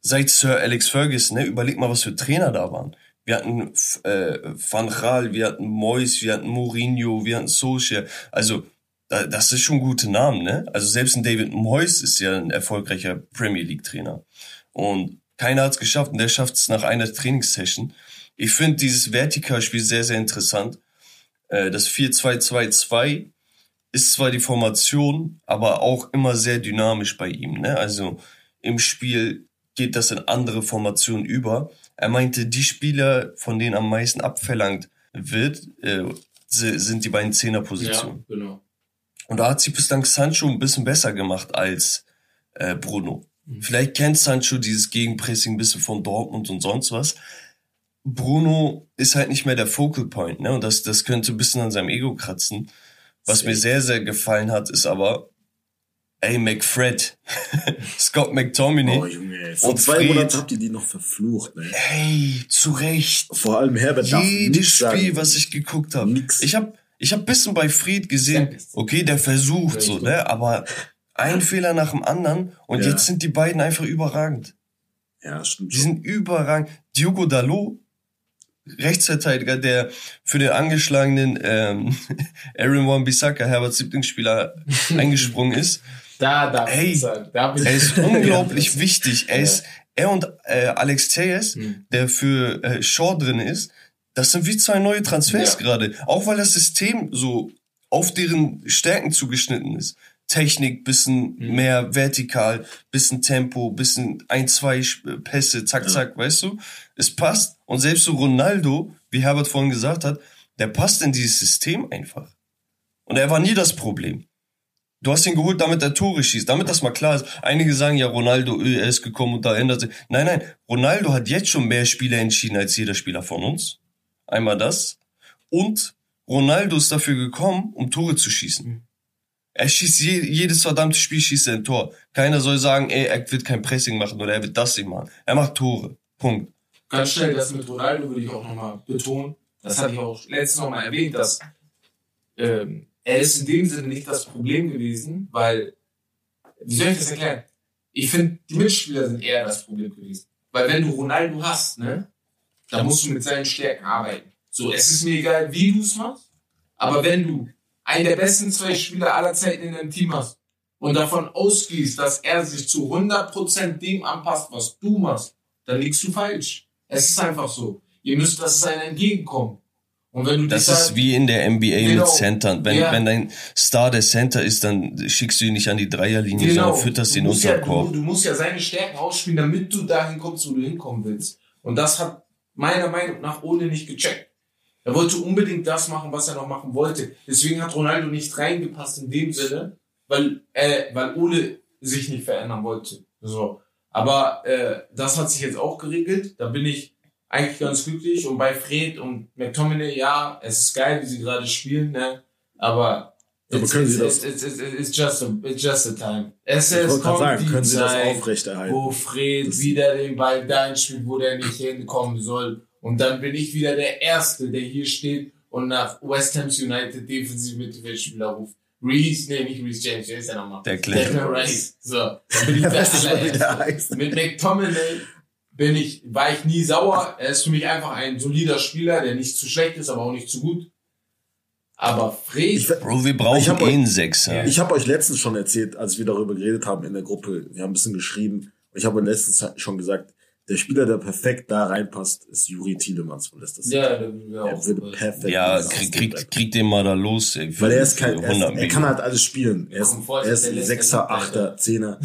seit Sir Alex Ferguson, ne, überleg mal, was für Trainer da waren. Wir hatten äh, Van Gaal, wir hatten Moyes, wir hatten Mourinho, wir hatten Solskjaer. Also das ist schon gute Namen, ne? Also selbst ein David Moyes ist ja ein erfolgreicher Premier League Trainer und keiner hat es geschafft und der schafft es nach einer Trainingssession. Ich finde dieses Vertikalspiel sehr, sehr interessant. Äh, Das 4-2-2-2 ist zwar die Formation, aber auch immer sehr dynamisch bei ihm. Ne? Also im Spiel geht das in andere Formationen über. Er meinte, die Spieler, von denen am meisten abverlangt wird, äh, si- sind die beiden Ja, Zehnerpositionen. genau. Und da hat sich bislang Sancho ein bisschen besser gemacht als äh, Bruno. Mhm. Vielleicht kennt Sancho dieses Gegenpressing ein bisschen von Dortmund und sonst was. Bruno ist halt nicht mehr der Focal Point, ne? Und das, das könnte ein bisschen an seinem Ego kratzen. Was mir sehr, sehr gefallen hat, ist aber, ey, McFred, Scott McTominay, Oh, Junge, ey. Vor Und zwei Fred. Monaten habt ihr die noch verflucht, ne? hey, zu Recht. Vor allem Herbert Jedes Spiel, sagen. was ich geguckt habe. Nix. Ich habe ich hab bisschen bei Fried gesehen, okay, der versucht so, ne? Aber ein Fehler nach dem anderen und Ja. jetzt sind die beiden einfach überragend. Ja, stimmt Die sind überragend. Diogo Dalot, Rechtsverteidiger, der für den angeschlagenen ähm, Aaron Wan-Bissaka, Herberts Lieblingsspieler, eingesprungen ist. Da darf Ey, ich sagen. Da Er ist unglaublich wichtig. Er Ja. ist er und äh, Alex Teyes, Hm. der für äh, Shaw drin ist, das sind wie zwei neue Transfers Ja. gerade. Auch weil das System so auf deren Stärken zugeschnitten ist. Technik, bisschen Mhm. mehr vertikal, bisschen Tempo, bisschen ein, zwei Sp- Pässe, zack, Ja. zack, weißt du? Es passt. Und selbst so Ronaldo, wie Herbert vorhin gesagt hat, der passt in dieses System einfach. Und er war nie das Problem. Du hast ihn geholt, damit er Tore schießt, damit das mal klar ist. Einige sagen ja, Ronaldo, öh, er ist gekommen und da ändert sich. Nein, nein, Ronaldo hat jetzt schon mehr Spiele entschieden als jeder Spieler von uns. Einmal das. Und Ronaldo ist dafür gekommen, um Tore zu schießen. Mhm. Er schießt je, jedes verdammte Spiel schießt er ein Tor. Keiner soll sagen, ey, er wird kein Pressing machen oder er wird das nicht machen. Er macht Tore. Punkt. Ganz schnell, das mit Ronaldo würde ich auch nochmal betonen. Das hatte ich auch letztes Mal erwähnt, dass ähm, er ist in dem Sinne nicht das Problem gewesen, weil, wie soll ich das erklären? Ich finde, die Mitspieler sind eher das Problem gewesen. Weil wenn du Ronaldo hast, ne, dann musst du mit seinen Stärken arbeiten. So, es ist mir egal, wie du es machst, aber wenn du einen der besten zwei Spieler aller Zeiten in deinem Team hast und davon ausgehst, dass er sich zu 100% dem anpasst, was du machst, dann liegst du falsch. Es ist einfach so. Ihr müsst das sein entgegenkommen. Und wenn du Das ist da- wie in der NBA Genau. mit Centern. Wenn, Ja. wenn dein Star der Center ist, dann schickst du ihn nicht an die Dreierlinie, sondern fütterst Genau. ihn unter ja, den du, Korb. du musst ja seine Stärken ausspielen, damit du dahin kommst, wo du hinkommen willst. Und das hat meiner Meinung nach Ole nicht gecheckt. Er wollte unbedingt das machen, was er noch machen wollte. Deswegen hat Ronaldo nicht reingepasst in dem Sinne, weil, äh, weil Ole sich nicht verändern wollte. So. Aber äh, das hat sich jetzt auch geregelt. Da bin ich eigentlich ganz glücklich. Und bei Fred und McTominay, ja, es ist geil, wie sie gerade spielen, ne? Aber Aber it's, können it's, sie das- it's, it's, it's, it's just a, it's just a time. Es, Ich gerade kommt sagen, die können sie das aufrechterhalten? wo Fred Das- wieder den Ball dahin spielt, wo der nicht hinkommen soll. Und dann bin ich wieder der Erste, der hier steht und nach West Ham United defensiv Mittelfeldspieler ruft. Reese, nee, nicht Reese James, der ist ja nochmal. Der. Declan Rice. So, dann bin ich der der allererste. Mit McTominay bin ich, war ich nie sauer. Er ist für mich einfach ein solider Spieler, der nicht zu schlecht ist, aber auch nicht zu gut. Aber Bro, wir brauchen eh euch- einen Sechser. ich habe euch letztens schon erzählt, als wir darüber geredet haben in der Gruppe, wir haben ein bisschen geschrieben, ich habe letztens schon gesagt, der Spieler, der perfekt da reinpasst, ist Juri Tielemans von Leicester City. ja, der Er würde perfekt Ja, dieses krieg, krieg, krieg den mal da los, ey. Weil er ist kein, er, ist, 100 er kann halt alles spielen. Er ist, er ist ein Sechser. Achter, Zehner.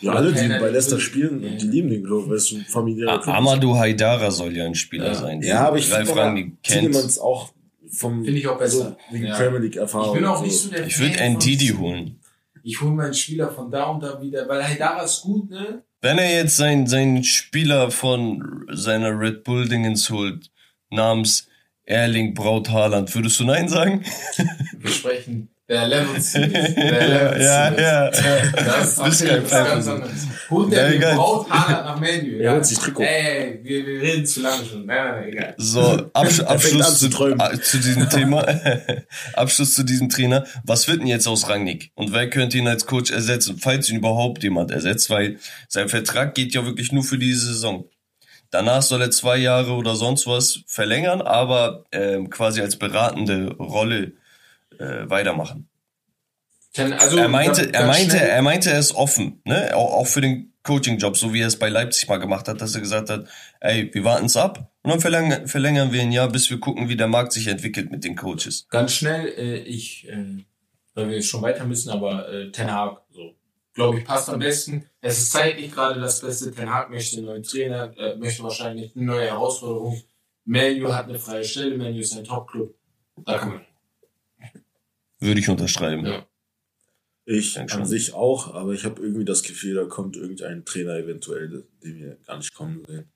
Ja, alle, die bei Leicester spielen, Ja. die lieben den Club, weißt du, Club. Amadou Haidara soll ja ein Spieler Ja. sein. Ja, aber ich finde. Tielemans auch vom, Finde ich auch besser. so, wegen Ja. Premier League Ich Erfahrung. bin auch nicht so der Ich würde Fan von- Ndidi holen. Ich hole meinen Spieler von da und da wieder, weil Haidara ist gut, ne? Wenn er jetzt seinen seinen Spieler von seiner Red Bull Dingens holt, namens Erling Braut Haaland, würdest du Nein sagen? Wir sprechen der Levels. Der Levels. ja, ja. Das ist kein Fan ganz anderes. Holt Ja, der. Braut Haaland nach Menu. Er holt sich Trikot. Ey, wir, wir reden zu lange schon. Nein, nein, nein, egal. So, Absch Abschluss zu zu, ah, zu diesem Thema. Abschluss zu diesem Trainer. Was wird denn jetzt aus Rangnick? Und wer könnte ihn als Coach ersetzen, falls ihn überhaupt jemand ersetzt? Weil sein Vertrag geht ja wirklich nur für diese Saison. Danach soll er zwei Jahre oder sonst was verlängern, aber ähm, quasi als beratende Rolle äh, weitermachen. Also, er meinte, er meinte, er meinte, ist offen, ne? Auch, auch für den Coaching-Job, so wie er es bei Leipzig mal gemacht hat, dass er gesagt hat, ey, wir warten es ab und dann verlängern, verlängern wir ein Jahr, bis wir gucken, wie der Markt sich entwickelt mit den Coaches. Ganz schnell, äh, ich, äh, weil wir schon weiter müssen, aber äh, Ten Hag, so, glaube ich, passt am besten. Es ist zeitlich gerade das Beste. Ten Hag möchte einen neuen Trainer, äh, möchte wahrscheinlich eine neue Herausforderung. Manu hat eine freie Stelle, Manu ist ein Top-Club. Da kann man. Würde ich unterschreiben. Ja. Ich Denk an sich auch, aber ich habe irgendwie das Gefühl, da kommt irgendein Trainer eventuell, den wir gar nicht kommen sehen.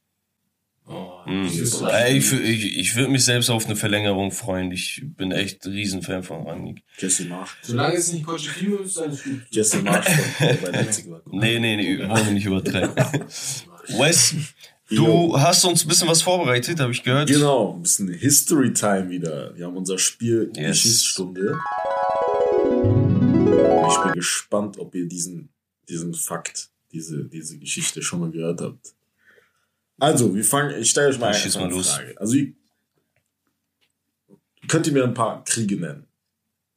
Oh, Ey, ich ich, ich würde mich selbst auf eine Verlängerung freuen. Ich bin echt ein Riesenfan von Rangnick. Jesse Marsch. Solange es nicht Pochettino ist, ist alles gut. Jesse Marsch, der bei Leipzig war. Nee, nee, nee, wollen wir nicht übertreiben. Wes, du hast uns ein bisschen was vorbereitet, habe ich gehört. Genau, ein bisschen History Time wieder. Wir haben unser Spiel Yes. Geschichtsstunde. Ich bin gespannt, ob ihr diesen, diesen Fakt, diese, diese Geschichte schon mal gehört habt. Also, wir fangen, ich stelle euch mal Dann eine mal los. Frage. Also, ihr, könnt ihr mir ein paar Kriege nennen?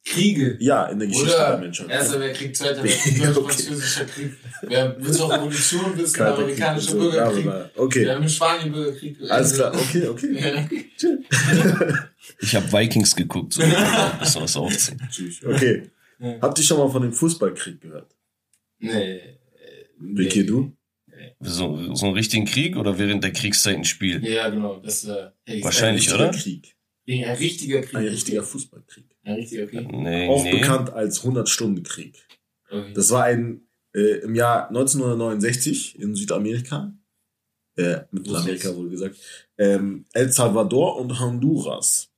Kriege. Ja, in der Geschichte der Oder Menschheit. Erster Weltkrieg, Zweiter Weltkrieg, Deutsch-Französischer Krieg. Wir willst du auch Revolution, willst du Kalter amerikanischer Bürgerkrieg. bla. Okay, Wir haben in Spanien Bürgerkrieg. alles klar. Okay, okay. Ja. Ich habe Vikings geguckt, so ein bisschen was aufziehen. Tschüss. Okay. Ja. Habt ihr schon mal von dem Fußballkrieg gehört? Nee. Vicky, du? So, so einen richtigen Krieg oder während der Kriegszeit ein Spiel? Ja, genau. Das, äh, Wahrscheinlich, Ein oder? richtiger Krieg. Ein richtiger Krieg. Ein richtiger Fußballkrieg. Ein richtiger Krieg. Nee, Auch nee. bekannt als 100-Stunden-Krieg. Okay. Das war ein äh, im Jahr 1969 in Südamerika, äh, Mittelamerika wohl gesagt, ähm, El Salvador und Honduras.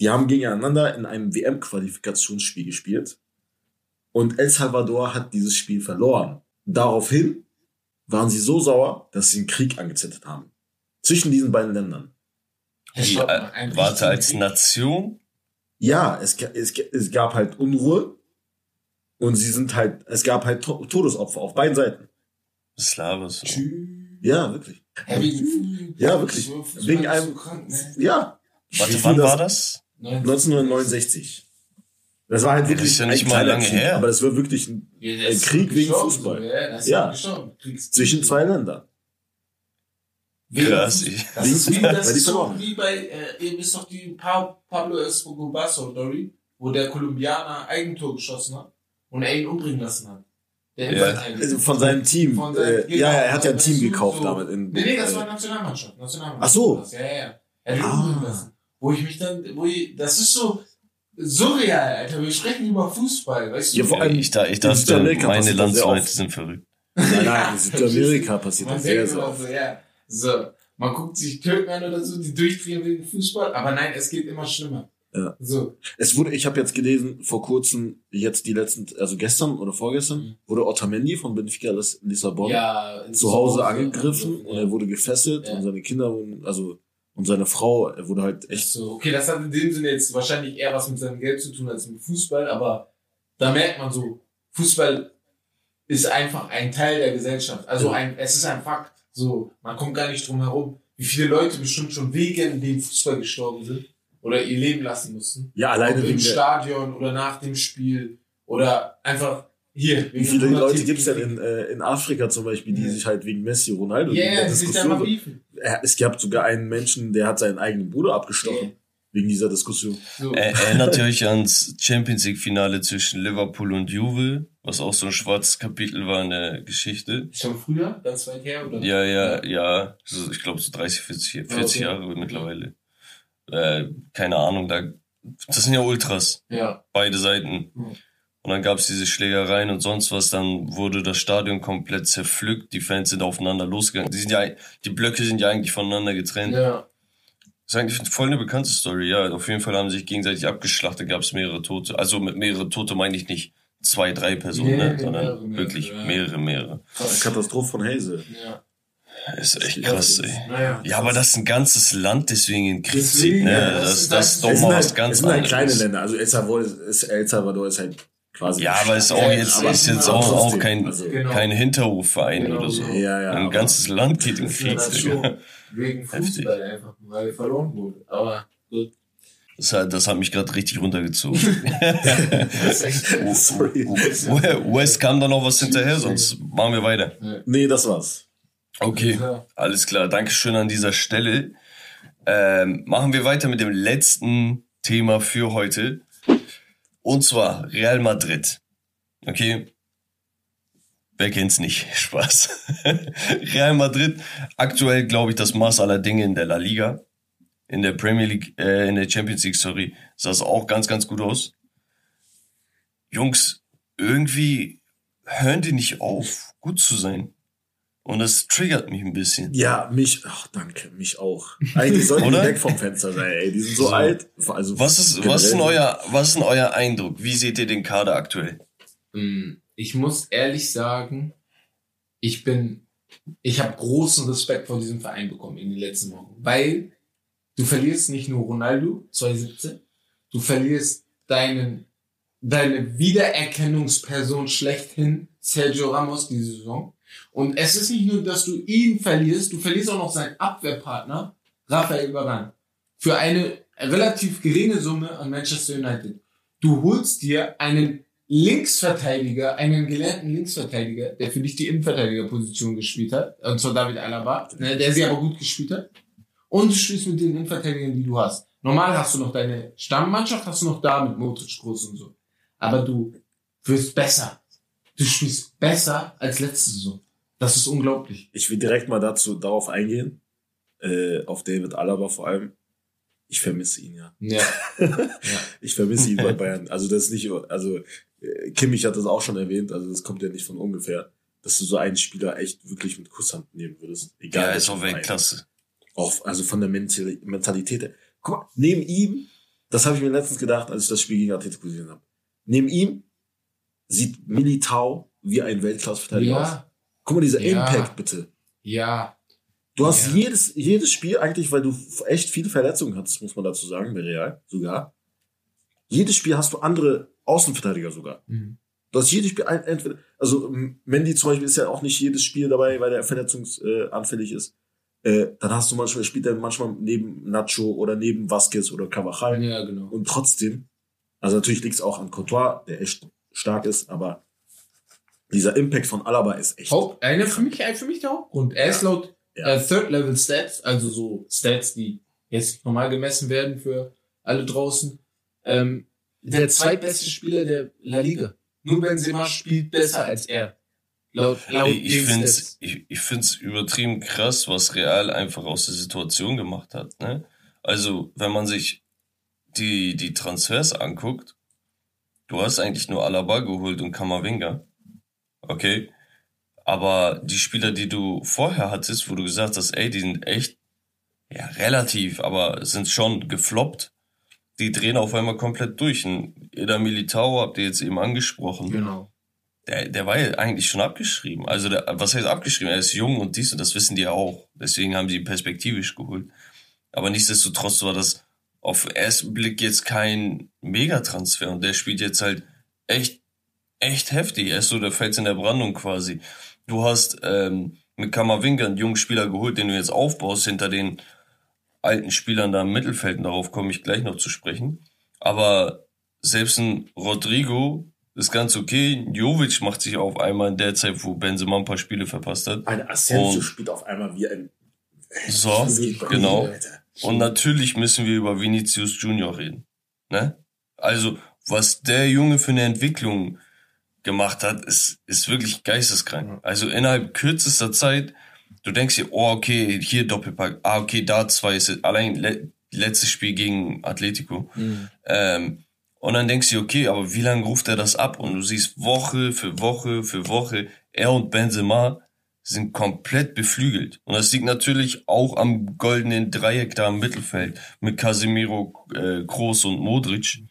Die haben gegeneinander in einem WM-Qualifikationsspiel gespielt und El Salvador hat dieses Spiel verloren. Daraufhin waren sie so sauer, dass sie einen Krieg angezettelt haben. Zwischen diesen beiden Ländern. Wie, äh, warte, als Krieg. Nation? Ja, es, es, es gab halt Unruhe und sie sind halt, es gab halt To- Todesopfer auf beiden Seiten. Slavos. So. Ja, wirklich. Ja, wirklich. So, so Wegen so einem- krank, ne? Ja, Warte, wann das- war das? 1969. Das war halt Das wirklich ist ja ein nicht mal lange Krieg, her. aber das war wirklich ein, Ja, Ein Krieg wegen Fußball. Ja, das Ja. zwischen zwei Ländern. Krass, Das ist wie, das ist so wie bei, äh, ihr wisst doch die pa Pablo Escobar Story, wo der Kolumbianer Eigentor geschossen hat und er ihn umbringen lassen hat. Der Ja. Also von seinem Team. Von seinem- äh, ja, ja, er hat ja ein genau, Team gekauft so- damit. In, Nee, nee, das war Nationalmannschaft. Nationalmannschaft. Ach so. Ja, ja, ja. Er hat ihn Ah. umbringen lassen. Wo ich mich dann, wo ich, das ist so surreal, Alter. Wir sprechen über Fußball, weißt du? Ja, vor allem ich, da, ich in dachte, meine passiert das sehr Landsleute oft. sind verrückt. Nein, nein, in Südamerika passiert Man das sehr, oft. so, ja. So, man guckt sich Türken an oder so, die durchdrehen wegen Fußball, aber nein, es geht immer schlimmer. Ja. So, Es wurde, ich habe jetzt gelesen, vor kurzem, jetzt die letzten, also gestern oder vorgestern, Mhm. wurde Otamendi von Benfica Lis- Lissabon ja, zu Hause angegriffen und er Ja. wurde gefesselt Ja. und seine Kinder wurden, also und seine Frau, wurde halt Echt so, okay, das hat in dem Sinne jetzt wahrscheinlich eher was mit seinem Geld zu tun als mit Fußball, aber da merkt man so, Fußball ist einfach ein Teil der Gesellschaft. Also Ja. ein, es ist ein Fakt. So, man kommt gar nicht drum herum, wie viele Leute bestimmt schon wegen dem Fußball gestorben sind oder ihr Leben lassen mussten. ja alleine Ob im Stadion oder nach dem Spiel oder einfach hier. wie viele Leute Pubertät- gibt's denn in, äh, in Afrika zum Beispiel, die Ja. sich halt wegen Messi, Ronaldo Ja, wegen der die sich da Diskussion- Es gab sogar einen Menschen, der hat seinen eigenen Bruder abgestochen Ja. wegen dieser Diskussion. So. Er, erinnert ihr euch ans Champions League Finale zwischen Liverpool und Juve, was auch so ein schwarzes Kapitel war in der Geschichte? Schon früher, ganz weit her, oder? Ja, ja, ja. So, ich glaube so 30, 40, 40 Ah, okay. Jahre mittlerweile. Äh, keine Ahnung, da das sind ja Ultras, Ja. beide Seiten. Mhm. Und dann gab's diese Schlägereien und sonst was, dann wurde das Stadion komplett zerpflückt, die Fans sind aufeinander losgegangen. Die sind ja die Blöcke sind ja eigentlich voneinander getrennt. Ja. Das ist eigentlich voll eine bekannte Story, ja. Auf jeden Fall haben sie sich gegenseitig abgeschlachtet, gab es mehrere Tote. Also mit mehrere Tote meine ich nicht zwei, drei Personen, Nee, ne, sondern mehrere, mehrere, wirklich mehrere, mehrere. Katastrophe von Hazel. Ja. Ist echt krass, ey. Naja. Ja, aber das ist ein ganzes Land deswegen in Krieg zieht, Deswegen, ne? Das, das- das, das- ist doch Es mal was ganz es sind halt anderes. kleine Länder. Also El Salvador ist, El Salvador ist halt quasi. Ja, aber ist auch jetzt, aber ist jetzt auch, auch kein, also- Genau. kein Hinterhofverein Genau oder so. Ja, ja. Ein ganzes Land geht ja Krieg, wegen Fußball einfach, weil verloren wurde. Aber gut. Das hat, das hat mich gerade richtig runtergezogen. Sorry. West kam da noch was hinterher, sonst machen wir weiter. Nee, das war's. Okay, alles klar. Dankeschön an dieser Stelle. Ähm, machen wir weiter mit dem letzten Thema für heute. Und zwar Real Madrid. Okay. Wer kennt's nicht? Spaß. Real Madrid, aktuell glaube ich das Maß aller Dinge in der La Liga. In der Premier League, äh, in der Champions League, sorry, sah es auch ganz, ganz gut aus. Jungs, irgendwie hören die nicht auf, gut zu sein. Und das triggert mich ein bisschen. Ja, mich, ach danke, mich auch. Eigentlich sollten die weg vom Fenster sein, ey. Die sind so, So. alt. Also Was ist, was ist denn euer, was ist denn euer Eindruck? Wie seht ihr den Kader aktuell? Mm, Ich muss ehrlich sagen, ich bin, ich habe großen Respekt vor diesem Verein bekommen in den letzten Wochen, weil du verlierst nicht nur Ronaldo 2017, du verlierst deinen, deine Wiedererkennungsperson schlechthin Sergio Ramos diese Saison. Und es ist nicht nur, dass du ihn verlierst, du verlierst auch noch seinen Abwehrpartner Rafael Varane für eine relativ geringe Summe an Manchester United. Du holst dir einen Linksverteidiger, einen gelernten Linksverteidiger, der für dich die Innenverteidigerposition gespielt hat, und zwar David Alaba, ne, der sie aber gut gespielt hat. Und du spielst mit den Innenverteidigern, die du hast. Normal hast du noch deine Stammmannschaft, hast du noch da mit Modric groß und so. Aber du wirst besser. Du spielst besser als letzte Saison. Das ist unglaublich. Ich will direkt mal dazu, darauf eingehen. Äh, auf David Alaba vor allem. Ich vermisse ihn ja. Ja. Ich vermisse ihn bei Bayern. Also das ist nicht, also äh, Kimmich hat das auch schon erwähnt, also das kommt ja nicht von ungefähr, dass du so einen Spieler echt wirklich mit Kusshand nehmen würdest. Egal. Ja, ist auch. Weltklasse. Auch, also von der Mental Mentalität. her. Guck mal, neben ihm, das habe ich mir letztens gedacht, als ich das Spiel gegen Atletico gesehen habe. Neben ihm sieht Militao wie ein Weltklasse-Verteidiger aus. Guck mal, dieser Ja. Impact bitte. Ja. Du hast Ja. jedes, jedes Spiel eigentlich, weil du echt viele Verletzungen hattest, muss man dazu sagen, bei Real sogar. Jedes Spiel hast du andere Außenverteidiger sogar. Mhm. Du hast jedes Spiel ein, entweder, also Mendy zum Beispiel ist ja auch nicht jedes Spiel dabei, weil er verletzungsanfällig äh, anfällig ist. Äh, dann hast du manchmal, spielt er manchmal neben Nacho oder neben Vasquez oder Cavachal. Ja, genau. Und trotzdem, also natürlich liegt es auch an Courtois, der echt stark ist, aber dieser Impact von Alaba ist echt. Haupt, einer für mich, für mich der Hauptgrund. Er ist laut Ja. äh, Third Level Stats, also so Stats, die jetzt normal gemessen werden für alle draußen, ähm, der zweitbeste Spieler der La Liga. Nur Benzema spielt besser als er. Laut, laut Ey, ich find's, Stats. ich, ich find's übertrieben krass, was Real einfach aus der Situation gemacht hat, ne? Also, wenn man sich die, die Transfers anguckt, du hast eigentlich nur Alaba geholt und Kamavinga. Okay? Aber die Spieler, die du vorher hattest, wo du gesagt hast, ey, die sind echt, ja, relativ, aber sind schon gefloppt, die drehen auf einmal komplett durch. Ein Ida Militao habt ihr jetzt eben angesprochen. Genau. Der, der war ja eigentlich schon abgeschrieben. Also, der, was heißt abgeschrieben? Er ist jung und dies und das wissen die ja auch. Deswegen haben sie ihn perspektivisch geholt. Aber nichtsdestotrotz war das auf ersten Blick jetzt kein Megatransfer und der spielt jetzt halt echt, echt heftig. Er ist so der Fels in der Brandung quasi. Du hast ähm, mit Kammerwinger einen jungen Spieler geholt, den du jetzt aufbaust hinter den alten Spielern da im Mittelfeld. Und darauf komme ich gleich noch zu sprechen. Aber selbst ein Rodrigo ist ganz okay. Jovic macht sich auf einmal in der Zeit, wo Benzema ein paar Spiele verpasst hat. Ein Asensio spielt auf einmal wie ein. So, genau. Und natürlich müssen wir über Vinicius Junior reden. Ne? Also, was der Junge für eine Entwicklung gemacht hat, ist, ist wirklich geisteskrank. Also innerhalb kürzester Zeit, du denkst dir, oh, okay, hier Doppelpack, ah, okay, da zwei ist es. allein le letztes Spiel gegen Atletico. Mhm. Ähm, und dann denkst du, okay, aber wie lange ruft er das ab? Und du siehst Woche für Woche für Woche, er und Benzema sind komplett beflügelt. Und das liegt natürlich auch am goldenen Dreieck da im Mittelfeld mit Casemiro, äh, Kroos und Modric.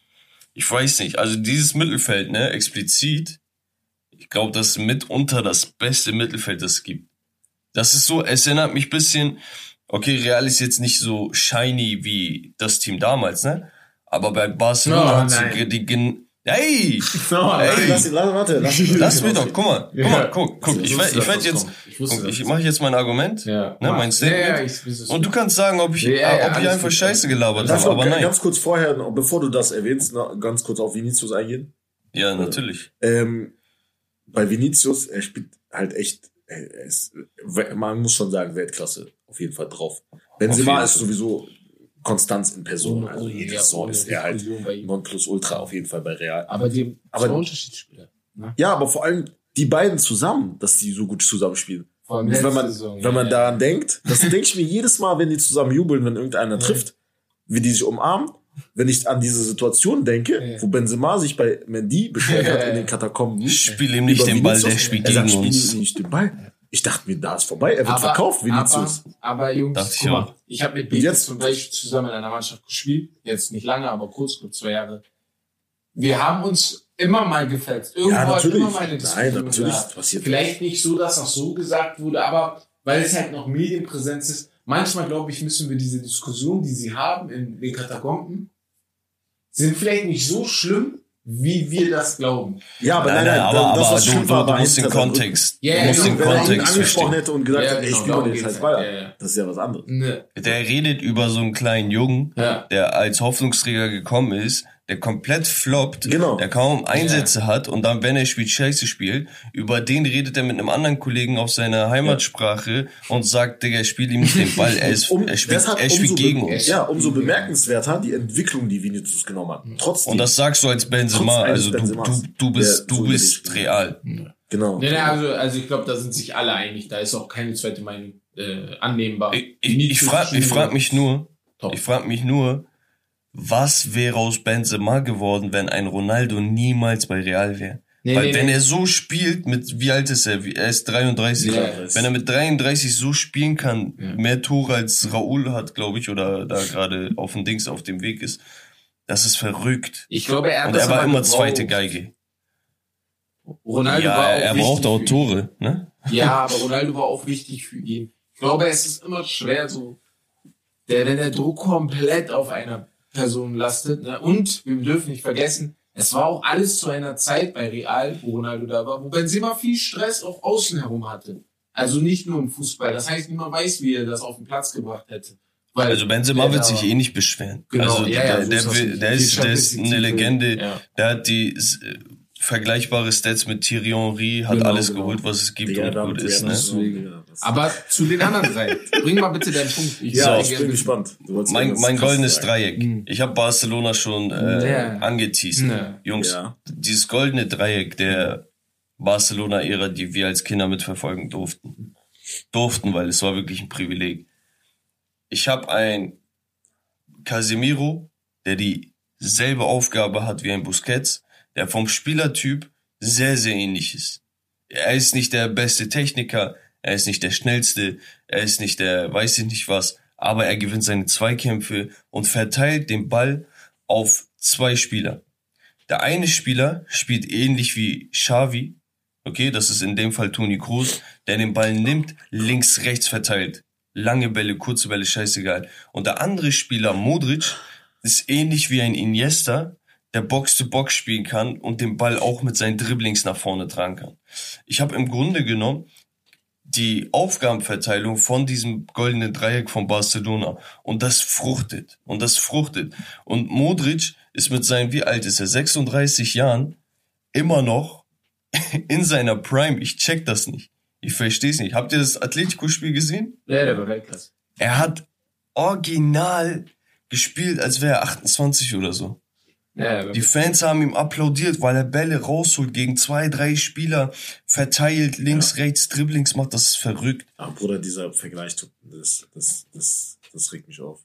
Ich weiß nicht, also dieses Mittelfeld, ne, explizit, ich glaube, das ist mitunter das beste Mittelfeld, das es gibt. Das ist so, es erinnert mich bisschen, okay, Real ist jetzt nicht so shiny wie das Team damals, ne? Aber bei Barcelona Oh, hat sie die gen Hey! No, Ey, Lass lass, warte, lass. Lass mir doch, guck mal, guck mal, guck, guck, ich, wusste, werd- ich werd jetzt, kommt. Ich wusste, ich mache jetzt mein Argument, Ja. ne, mein Statement. Ja, ja, ich, ich, und du kannst sagen, ob ich, Ja, ja, ob ich einfach gut. Scheiße gelabert habe, aber nein. ganz kurz vorher, bevor du das erwähnst, ganz kurz auf Vinicius eingehen. Ja, natürlich. Ähm, bei Vinicius, er spielt halt echt, ist, man muss schon sagen, Weltklasse auf jeden Fall drauf. Benzema ist sowieso Konstanz in Person. Also jede ja, Saison ist er halt. Nonplusultra auf jeden Fall bei Real. Aber die Aber- Unterschiedsspieler. Ne? Ja, aber vor allem die beiden zusammen, dass die so gut zusammenspielen. Vor allem wenn man, Saison, wenn man ja, daran denkt, das denke ich mir jedes Mal, wenn die zusammen jubeln, wenn irgendeiner trifft, wie die sich umarmen. Wenn ich an diese Situation denke, Ja. wo Benzema sich bei Mendy beschwert hat in den Katakomben. Spiel ihm nicht den Ball, der spielt sagt, gegen spiel uns. ihm nicht den Ball. Ich dachte mir, da ist vorbei. Er wird aber, verkauft, Vinicius. Aber, aber Jungs, guck mal, ich habe mit Betis jetzt- zum Beispiel zusammen in einer Mannschaft gespielt. Jetzt nicht lange, aber kurz, gut zwei Jahre. Wir haben uns immer mal gefetzt. Irgendwo Ja, hat natürlich. immer mal eine Nein, natürlich. Passiert. Vielleicht nicht so, dass das so gesagt wurde, aber weil es halt noch Medienpräsenz ist. Manchmal, glaube ich, müssen wir diese Diskussion, die sie haben in den Katakomben, sind vielleicht nicht so schlimm, wie wir das glauben. Ja, aber Nein, nein, nein, nein, aber, das, aber du, du, war, du musst den Kontext, Ja, du ja, musst genau. den Wenn er ihn Kontext angesprochen verstehen. hätte und gesagt Ja, hätte, genau, geht's scheiß Ball halt. Ja, ja. Das ist ja was anderes. Ne. Der redet über so einen kleinen Jungen, Ja. der als Hoffnungsträger gekommen ist, der komplett floppt, Genau. der kaum Einsätze hat und dann, wenn er spielt, scheiße spielt, über den redet er mit einem anderen Kollegen auf seiner Heimatsprache und sagt, Digga, spiel ihm nicht den Ball, er, ist, Um, er spielt, er spielt gegen uns. Ja, umso bemerkenswerter die Entwicklung, die Vinicius genommen hat. Trotzdem. Und das sagst du als Benzema, also du, du, du bist, der so du bist real. genau. Nee, nee, also, also ich glaube, da sind sich alle einig. Da ist auch keine zweite Meinung äh, annehmbar. Ich, ich, ich frage ich frag mich nur, Top. ich frag mich nur, was wäre aus Benzema geworden, wenn ein Ronaldo niemals bei Real wäre? Nee, Weil nee, wenn nee. er so spielt, mit wie alt ist er? Er ist 33. Ja. Wenn er mit 33 so spielen kann, Ja. mehr Tore als Raúl hat, glaube ich, oder da gerade auf dem Dings auf dem Weg ist, das ist verrückt. Ich glaube, er hat Und das er war immer gebraucht. zweite Geige. Ronaldo ja, war auch er braucht auch. Tore, ne? Ja, aber Ronaldo war auch wichtig für ihn. Ich glaube, es ist immer schwer so, der, wenn der Druck komplett auf einer Person lastet. Ne? Und wir dürfen nicht vergessen, es war auch alles zu einer Zeit bei Real, wo Ronaldo da war, wo Benzema viel Stress auch außen herum hatte. Also nicht nur im Fußball. Das heißt, niemand weiß, wie er das auf den Platz gebracht hätte. Weil Also Benzema der wird sich eh nicht beschweren. Genau, also ja, ja, der, so der, ist der, ist, der ist eine Legende. Ja. Der hat die äh, vergleichbare Stats mit Thierry Henry, hat Genau, alles genau. geholt, was es gibt Digga, und gut ist. Ne? so, Aber zu den anderen drei. Bring mal bitte deinen Punkt. Ich Ja, würde ich bin gespannt. Mein, mein goldenes sagen. Dreieck. Mhm. Ich habe Barcelona schon äh, Ja. angeteased. Ja. Jungs, Ja. dieses goldene Dreieck der Barcelona-Ära, die wir als Kinder mitverfolgen durften. Durften, weil es war wirklich ein Privileg. Ich habe ein Casemiro, der dieselbe Aufgabe hat wie ein Busquets, der vom Spielertyp sehr, sehr ähnlich ist. Er ist nicht der beste Techniker, er ist nicht der schnellste, er ist nicht der weiß ich nicht was, aber er gewinnt seine Zweikämpfe und verteilt den Ball auf zwei Spieler. Der eine Spieler spielt ähnlich wie Xavi, okay, das ist in dem Fall Toni Kroos, der den Ball nimmt, links, rechts verteilt. Lange Bälle, kurze Bälle, scheißegal. Und der andere Spieler, Modric, ist ähnlich wie ein Iniesta, der Box-to-Box spielen kann und den Ball auch mit seinen Dribblings nach vorne tragen kann. Ich habe im Grunde genommen die Aufgabenverteilung von diesem goldenen Dreieck von Barcelona und das fruchtet und das fruchtet und Modric ist mit seinen wie alt ist er 36 Jahren immer noch in seiner Prime. Ich check das nicht. Ich verstehe es nicht. Habt ihr das Atletico-Spiel gesehen? Ja, der war Weltklasse. Er hat original gespielt, als wäre er 28 oder so. Ja, Die Fans haben ihm applaudiert, weil er Bälle rausholt gegen zwei, drei Spieler, verteilt, links, rechts, Dribblings macht, das ist verrückt. Aber Bruder, dieser Vergleich, tut- das, das, das, das regt mich auf.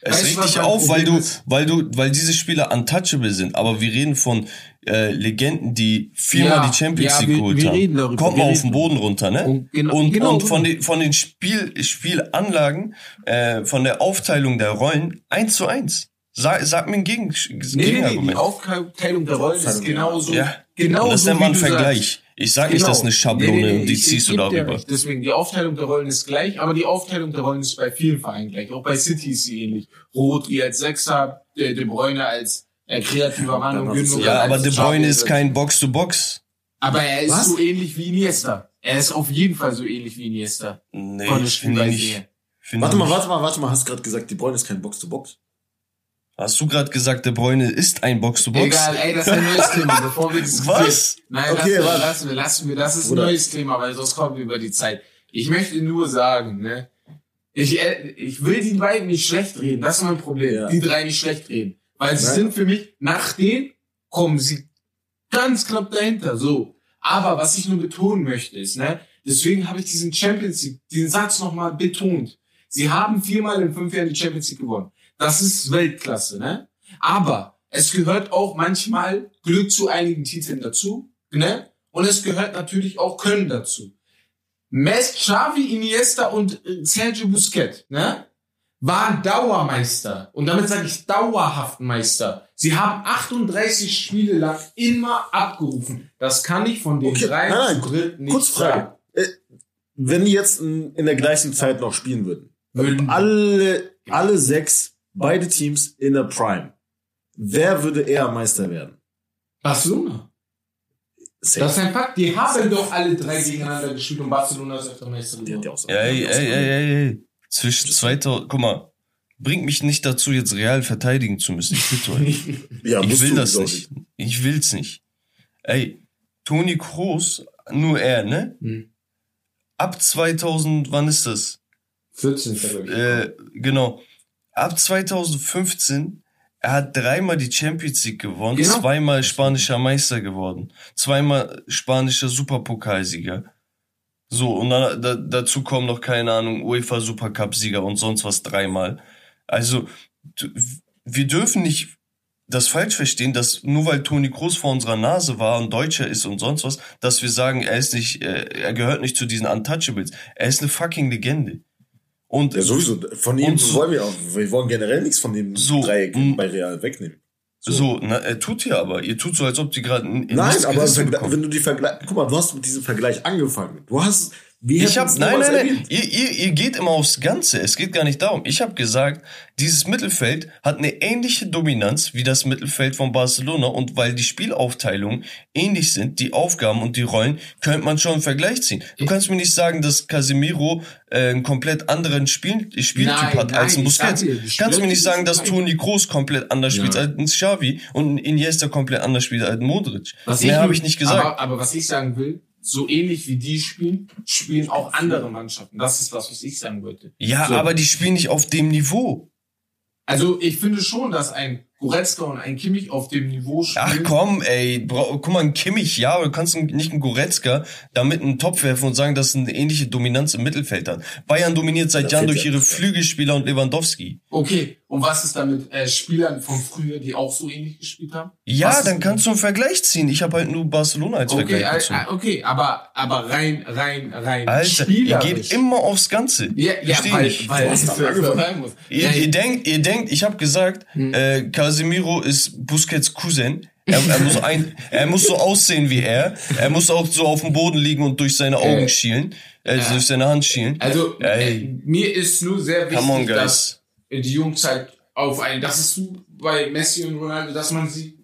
Es Weißt regt dich auf, weil du, weil du, weil diese Spieler untouchable sind. Aber wir reden von äh, Legenden, die viermal Ja, die Champions ja, League wir- geholt wir haben. reden darüber, Kommt mal auf den Boden runter, ne? Und genau- und, genau, und von genau. den von den Spiel Spielanlagen, äh, von der Aufteilung der Rollen eins zu eins. Sag, sag mir ein Gegen, Nee, nee, nee, die Gegenargument. Aufteilung der Rollen ist genauso. ja, genau das man wie du Vergleich. sagst. Ich sag nicht, das ist eine Schablone Nee, nee, nee, und die ich- ziehst ich du darüber. Deswegen, die Aufteilung der Rollen ist gleich, aber die Aufteilung der Rollen ist bei vielen Vereinen gleich. Auch bei City ist sie ähnlich. Rodri als Sechser, äh, De Bruyne als äh, kreativer Mann und Gündogan Ja, aber De Bruyne ist kein Box-to-Box. Aber er ist Was? so ähnlich wie Iniesta. Er ist auf jeden Fall so ähnlich wie Iniesta. Nee, finde ich nicht. her. Finde Warte mal, warte mal, warte mal. Hast gerade gesagt, die Bräune ist kein Box-to-Box? Hast du gerade gesagt, De Bruyne ist ein Box-to-Box? Egal, ey, das ist ein neues Thema, bevor wir diskutieren. Was? Nein, Okay, lassen, wir, lassen wir, lassen wir, das ist ein neues Thema, weil sonst kommen wir über die Zeit. Ich möchte nur sagen, ne, ich, äh, ich will die beiden nicht schlecht reden, das ist mein Problem. Ja. Die drei nicht schlecht reden. Weil sie Nein. sind für mich, nach denen kommen sie ganz knapp dahinter, so. Aber was ich nur betonen möchte ist, ne, deswegen habe ich diesen Champions League, diesen Satz nochmal betont. Sie haben viermal in fünf Jahren die Champions League gewonnen. Das ist Weltklasse, ne? Aber es gehört auch manchmal Glück zu einigen Titeln dazu, ne? Und es gehört natürlich auch Können dazu. Messi, Xavi, Iniesta und äh, Sergio Busquets, ne? Waren Dauermeister. Und damit sage ich dauerhaft Meister. Sie haben 38 Spiele lang immer abgerufen. Das kann ich von den Okay, drei nein, nein, zu dritt nicht Kurz Frage. sagen. Äh, Wenn die jetzt in, in der gleichen Zeit noch spielen würden, Würden- alle, alle sechs, beide Teams in der Prime, wer würde eher Meister werden? Barcelona. Safe. Das ist ein Fakt. Die haben doch alle drei gegeneinander gespielt und Barcelona ist öfter Meister Die hat ja geworden. auch so- Ey, ja ey, ey, ey, ey. Zwischen 2000, guck mal, bringt mich nicht dazu, jetzt real verteidigen zu müssen. Ich bitte euch. Ja, Ich will du, das nicht. Ich will's nicht. Ey, Toni Kroos, nur er, ne? Hm. Ab 2000, wann ist das? 14. glaube ich. Äh, genau. Ab 2015, er hat dreimal die Champions League gewonnen, Genau. zweimal spanischer Meister geworden, zweimal spanischer Superpokalsieger. So, und dann, da, dazu kommen noch, keine Ahnung, UEFA Supercup-Sieger und sonst was dreimal. Also, wir dürfen nicht das falsch verstehen, dass nur weil Toni Kroos vor unserer Nase war und Deutscher ist und sonst was, dass wir sagen, er ist nicht, äh, er gehört nicht zu diesen Untouchables. Er ist eine fucking Legende. Und Ja, sowieso. Von ihm so- wollen wir auch. Wir wollen generell nichts von dem So, Dreieck mm. bei Real wegnehmen. so, na, er tut ja aber. Ihr tut so, als ob die gerade ein Nein, aber wenn du die Vergleich, guck mal, du hast mit diesem Vergleich angefangen. Du hast, Ich hab, nein, nein, nein, ihr, ihr, ihr geht immer aufs Ganze. Es geht gar nicht darum. Ich habe gesagt, dieses Mittelfeld hat eine ähnliche Dominanz wie das Mittelfeld von Barcelona und weil die Spielaufteilungen ähnlich sind, die Aufgaben und die Rollen, könnte man schon einen Vergleich ziehen. Du kannst mir nicht sagen, dass Casemiro äh, einen komplett anderen Spiel, Spieltyp Nein, hat als ein Busquets. dir, kannst mir nicht sagen, dass Toni Kroos komplett anders spielt Ja. als ein Xavi und ein Iniesta komplett anders spielt als ein Modric. Was Mehr habe ich nicht gesagt. Aber, aber was ich sagen will, so ähnlich wie die spielen, spielen auch andere Mannschaften. Das ist das, was ich sagen wollte. ja, so. aber die spielen nicht auf dem Niveau. Also ich finde schon, dass ein Goretzka und ein Kimmich auf dem Niveau spielen. Ach komm, ey. Bra guck mal, ein Kimmich, ja, aber du kannst nicht einen Goretzka da mit einen Topf werfen und sagen, dass es eine ähnliche Dominanz im Mittelfeld hat. Bayern dominiert seit Das Jahren durch ihre Flügelspieler und Lewandowski. Okay, und was ist da mit äh, Spielern von früher, die auch so ähnlich gespielt haben? Ja, dann kannst du einen Vergleich ziehen. Ich habe halt nur Barcelona als Okay, Vergleich äh, gezogen. äh, okay, aber, aber rein, rein, rein Alter, ihr geht immer aufs Ganze. Ja, ja weil, ich. weil es damit angefangen. sein muss. Ihr, Ja, ihr denkt, ihr denkt, ich habe gesagt, äh, Casemiro ist Busquets Cousin. Er, er, muss ein, er muss so aussehen wie er. Er muss auch so auf dem Boden liegen und durch seine Augen Äh, schielen, äh, durch seine Hand schielen. Also, äh, Ey. mir ist nur sehr on, wichtig, guys. dass äh, die Jungs halt auf ein, das ist so bei Messi und Ronaldo, dass man sie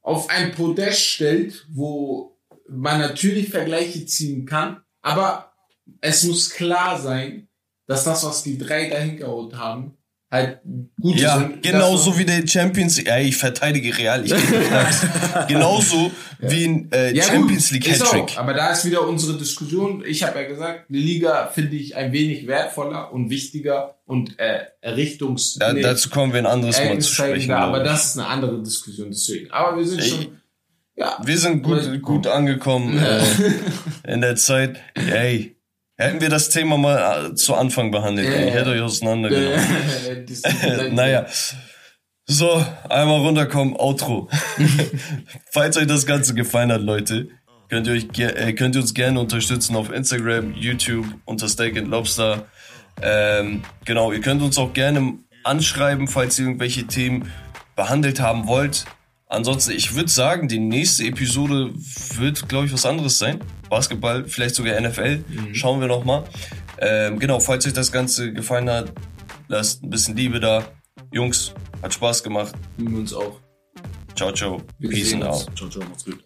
auf ein Podest stellt, wo man natürlich Vergleiche ziehen kann, aber es muss klar sein, dass das, was die drei dahin gehauen haben, halt gut Ja, sind. genauso wie der Champions League. Ey, ich verteidige Real. Ich genauso wie ein äh, Ja, Champions gut, League Hattrick. auch, aber da ist wieder unsere Diskussion. Ich habe ja gesagt, die Liga finde ich ein wenig wertvoller und wichtiger und äh, Richtungs... Da, nee, Dazu kommen wir ein anderes Mal zu sprechen. da, aber ich. das ist eine andere Diskussion deswegen. Aber wir sind Ey. schon... Ja, Wir sind gut, gut angekommen äh, in der Zeit. Ey, hätten wir das Thema mal äh, zu Anfang behandelt, Ja, ey, ich ja. hätte euch auseinandergenommen. das- naja. So, einmal runterkommen, Outro. Falls euch das Ganze gefallen hat, Leute, könnt ihr, euch, äh, könnt ihr uns gerne unterstützen auf Instagram, YouTube, unter Steak and Lobster. Ähm, genau, ihr könnt uns auch gerne anschreiben, falls ihr irgendwelche Themen behandelt haben wollt. Ansonsten, ich würde sagen, die nächste Episode wird, glaube ich, was anderes sein. Basketball, vielleicht sogar NFL. Schauen wir noch mal. Ähm, genau, falls euch das Ganze gefallen hat, lasst ein bisschen Liebe da. Jungs, hat Spaß gemacht. Wir uns auch. Ciao, ciao. Wir Peace and out. Ciao, ciao, macht's gut.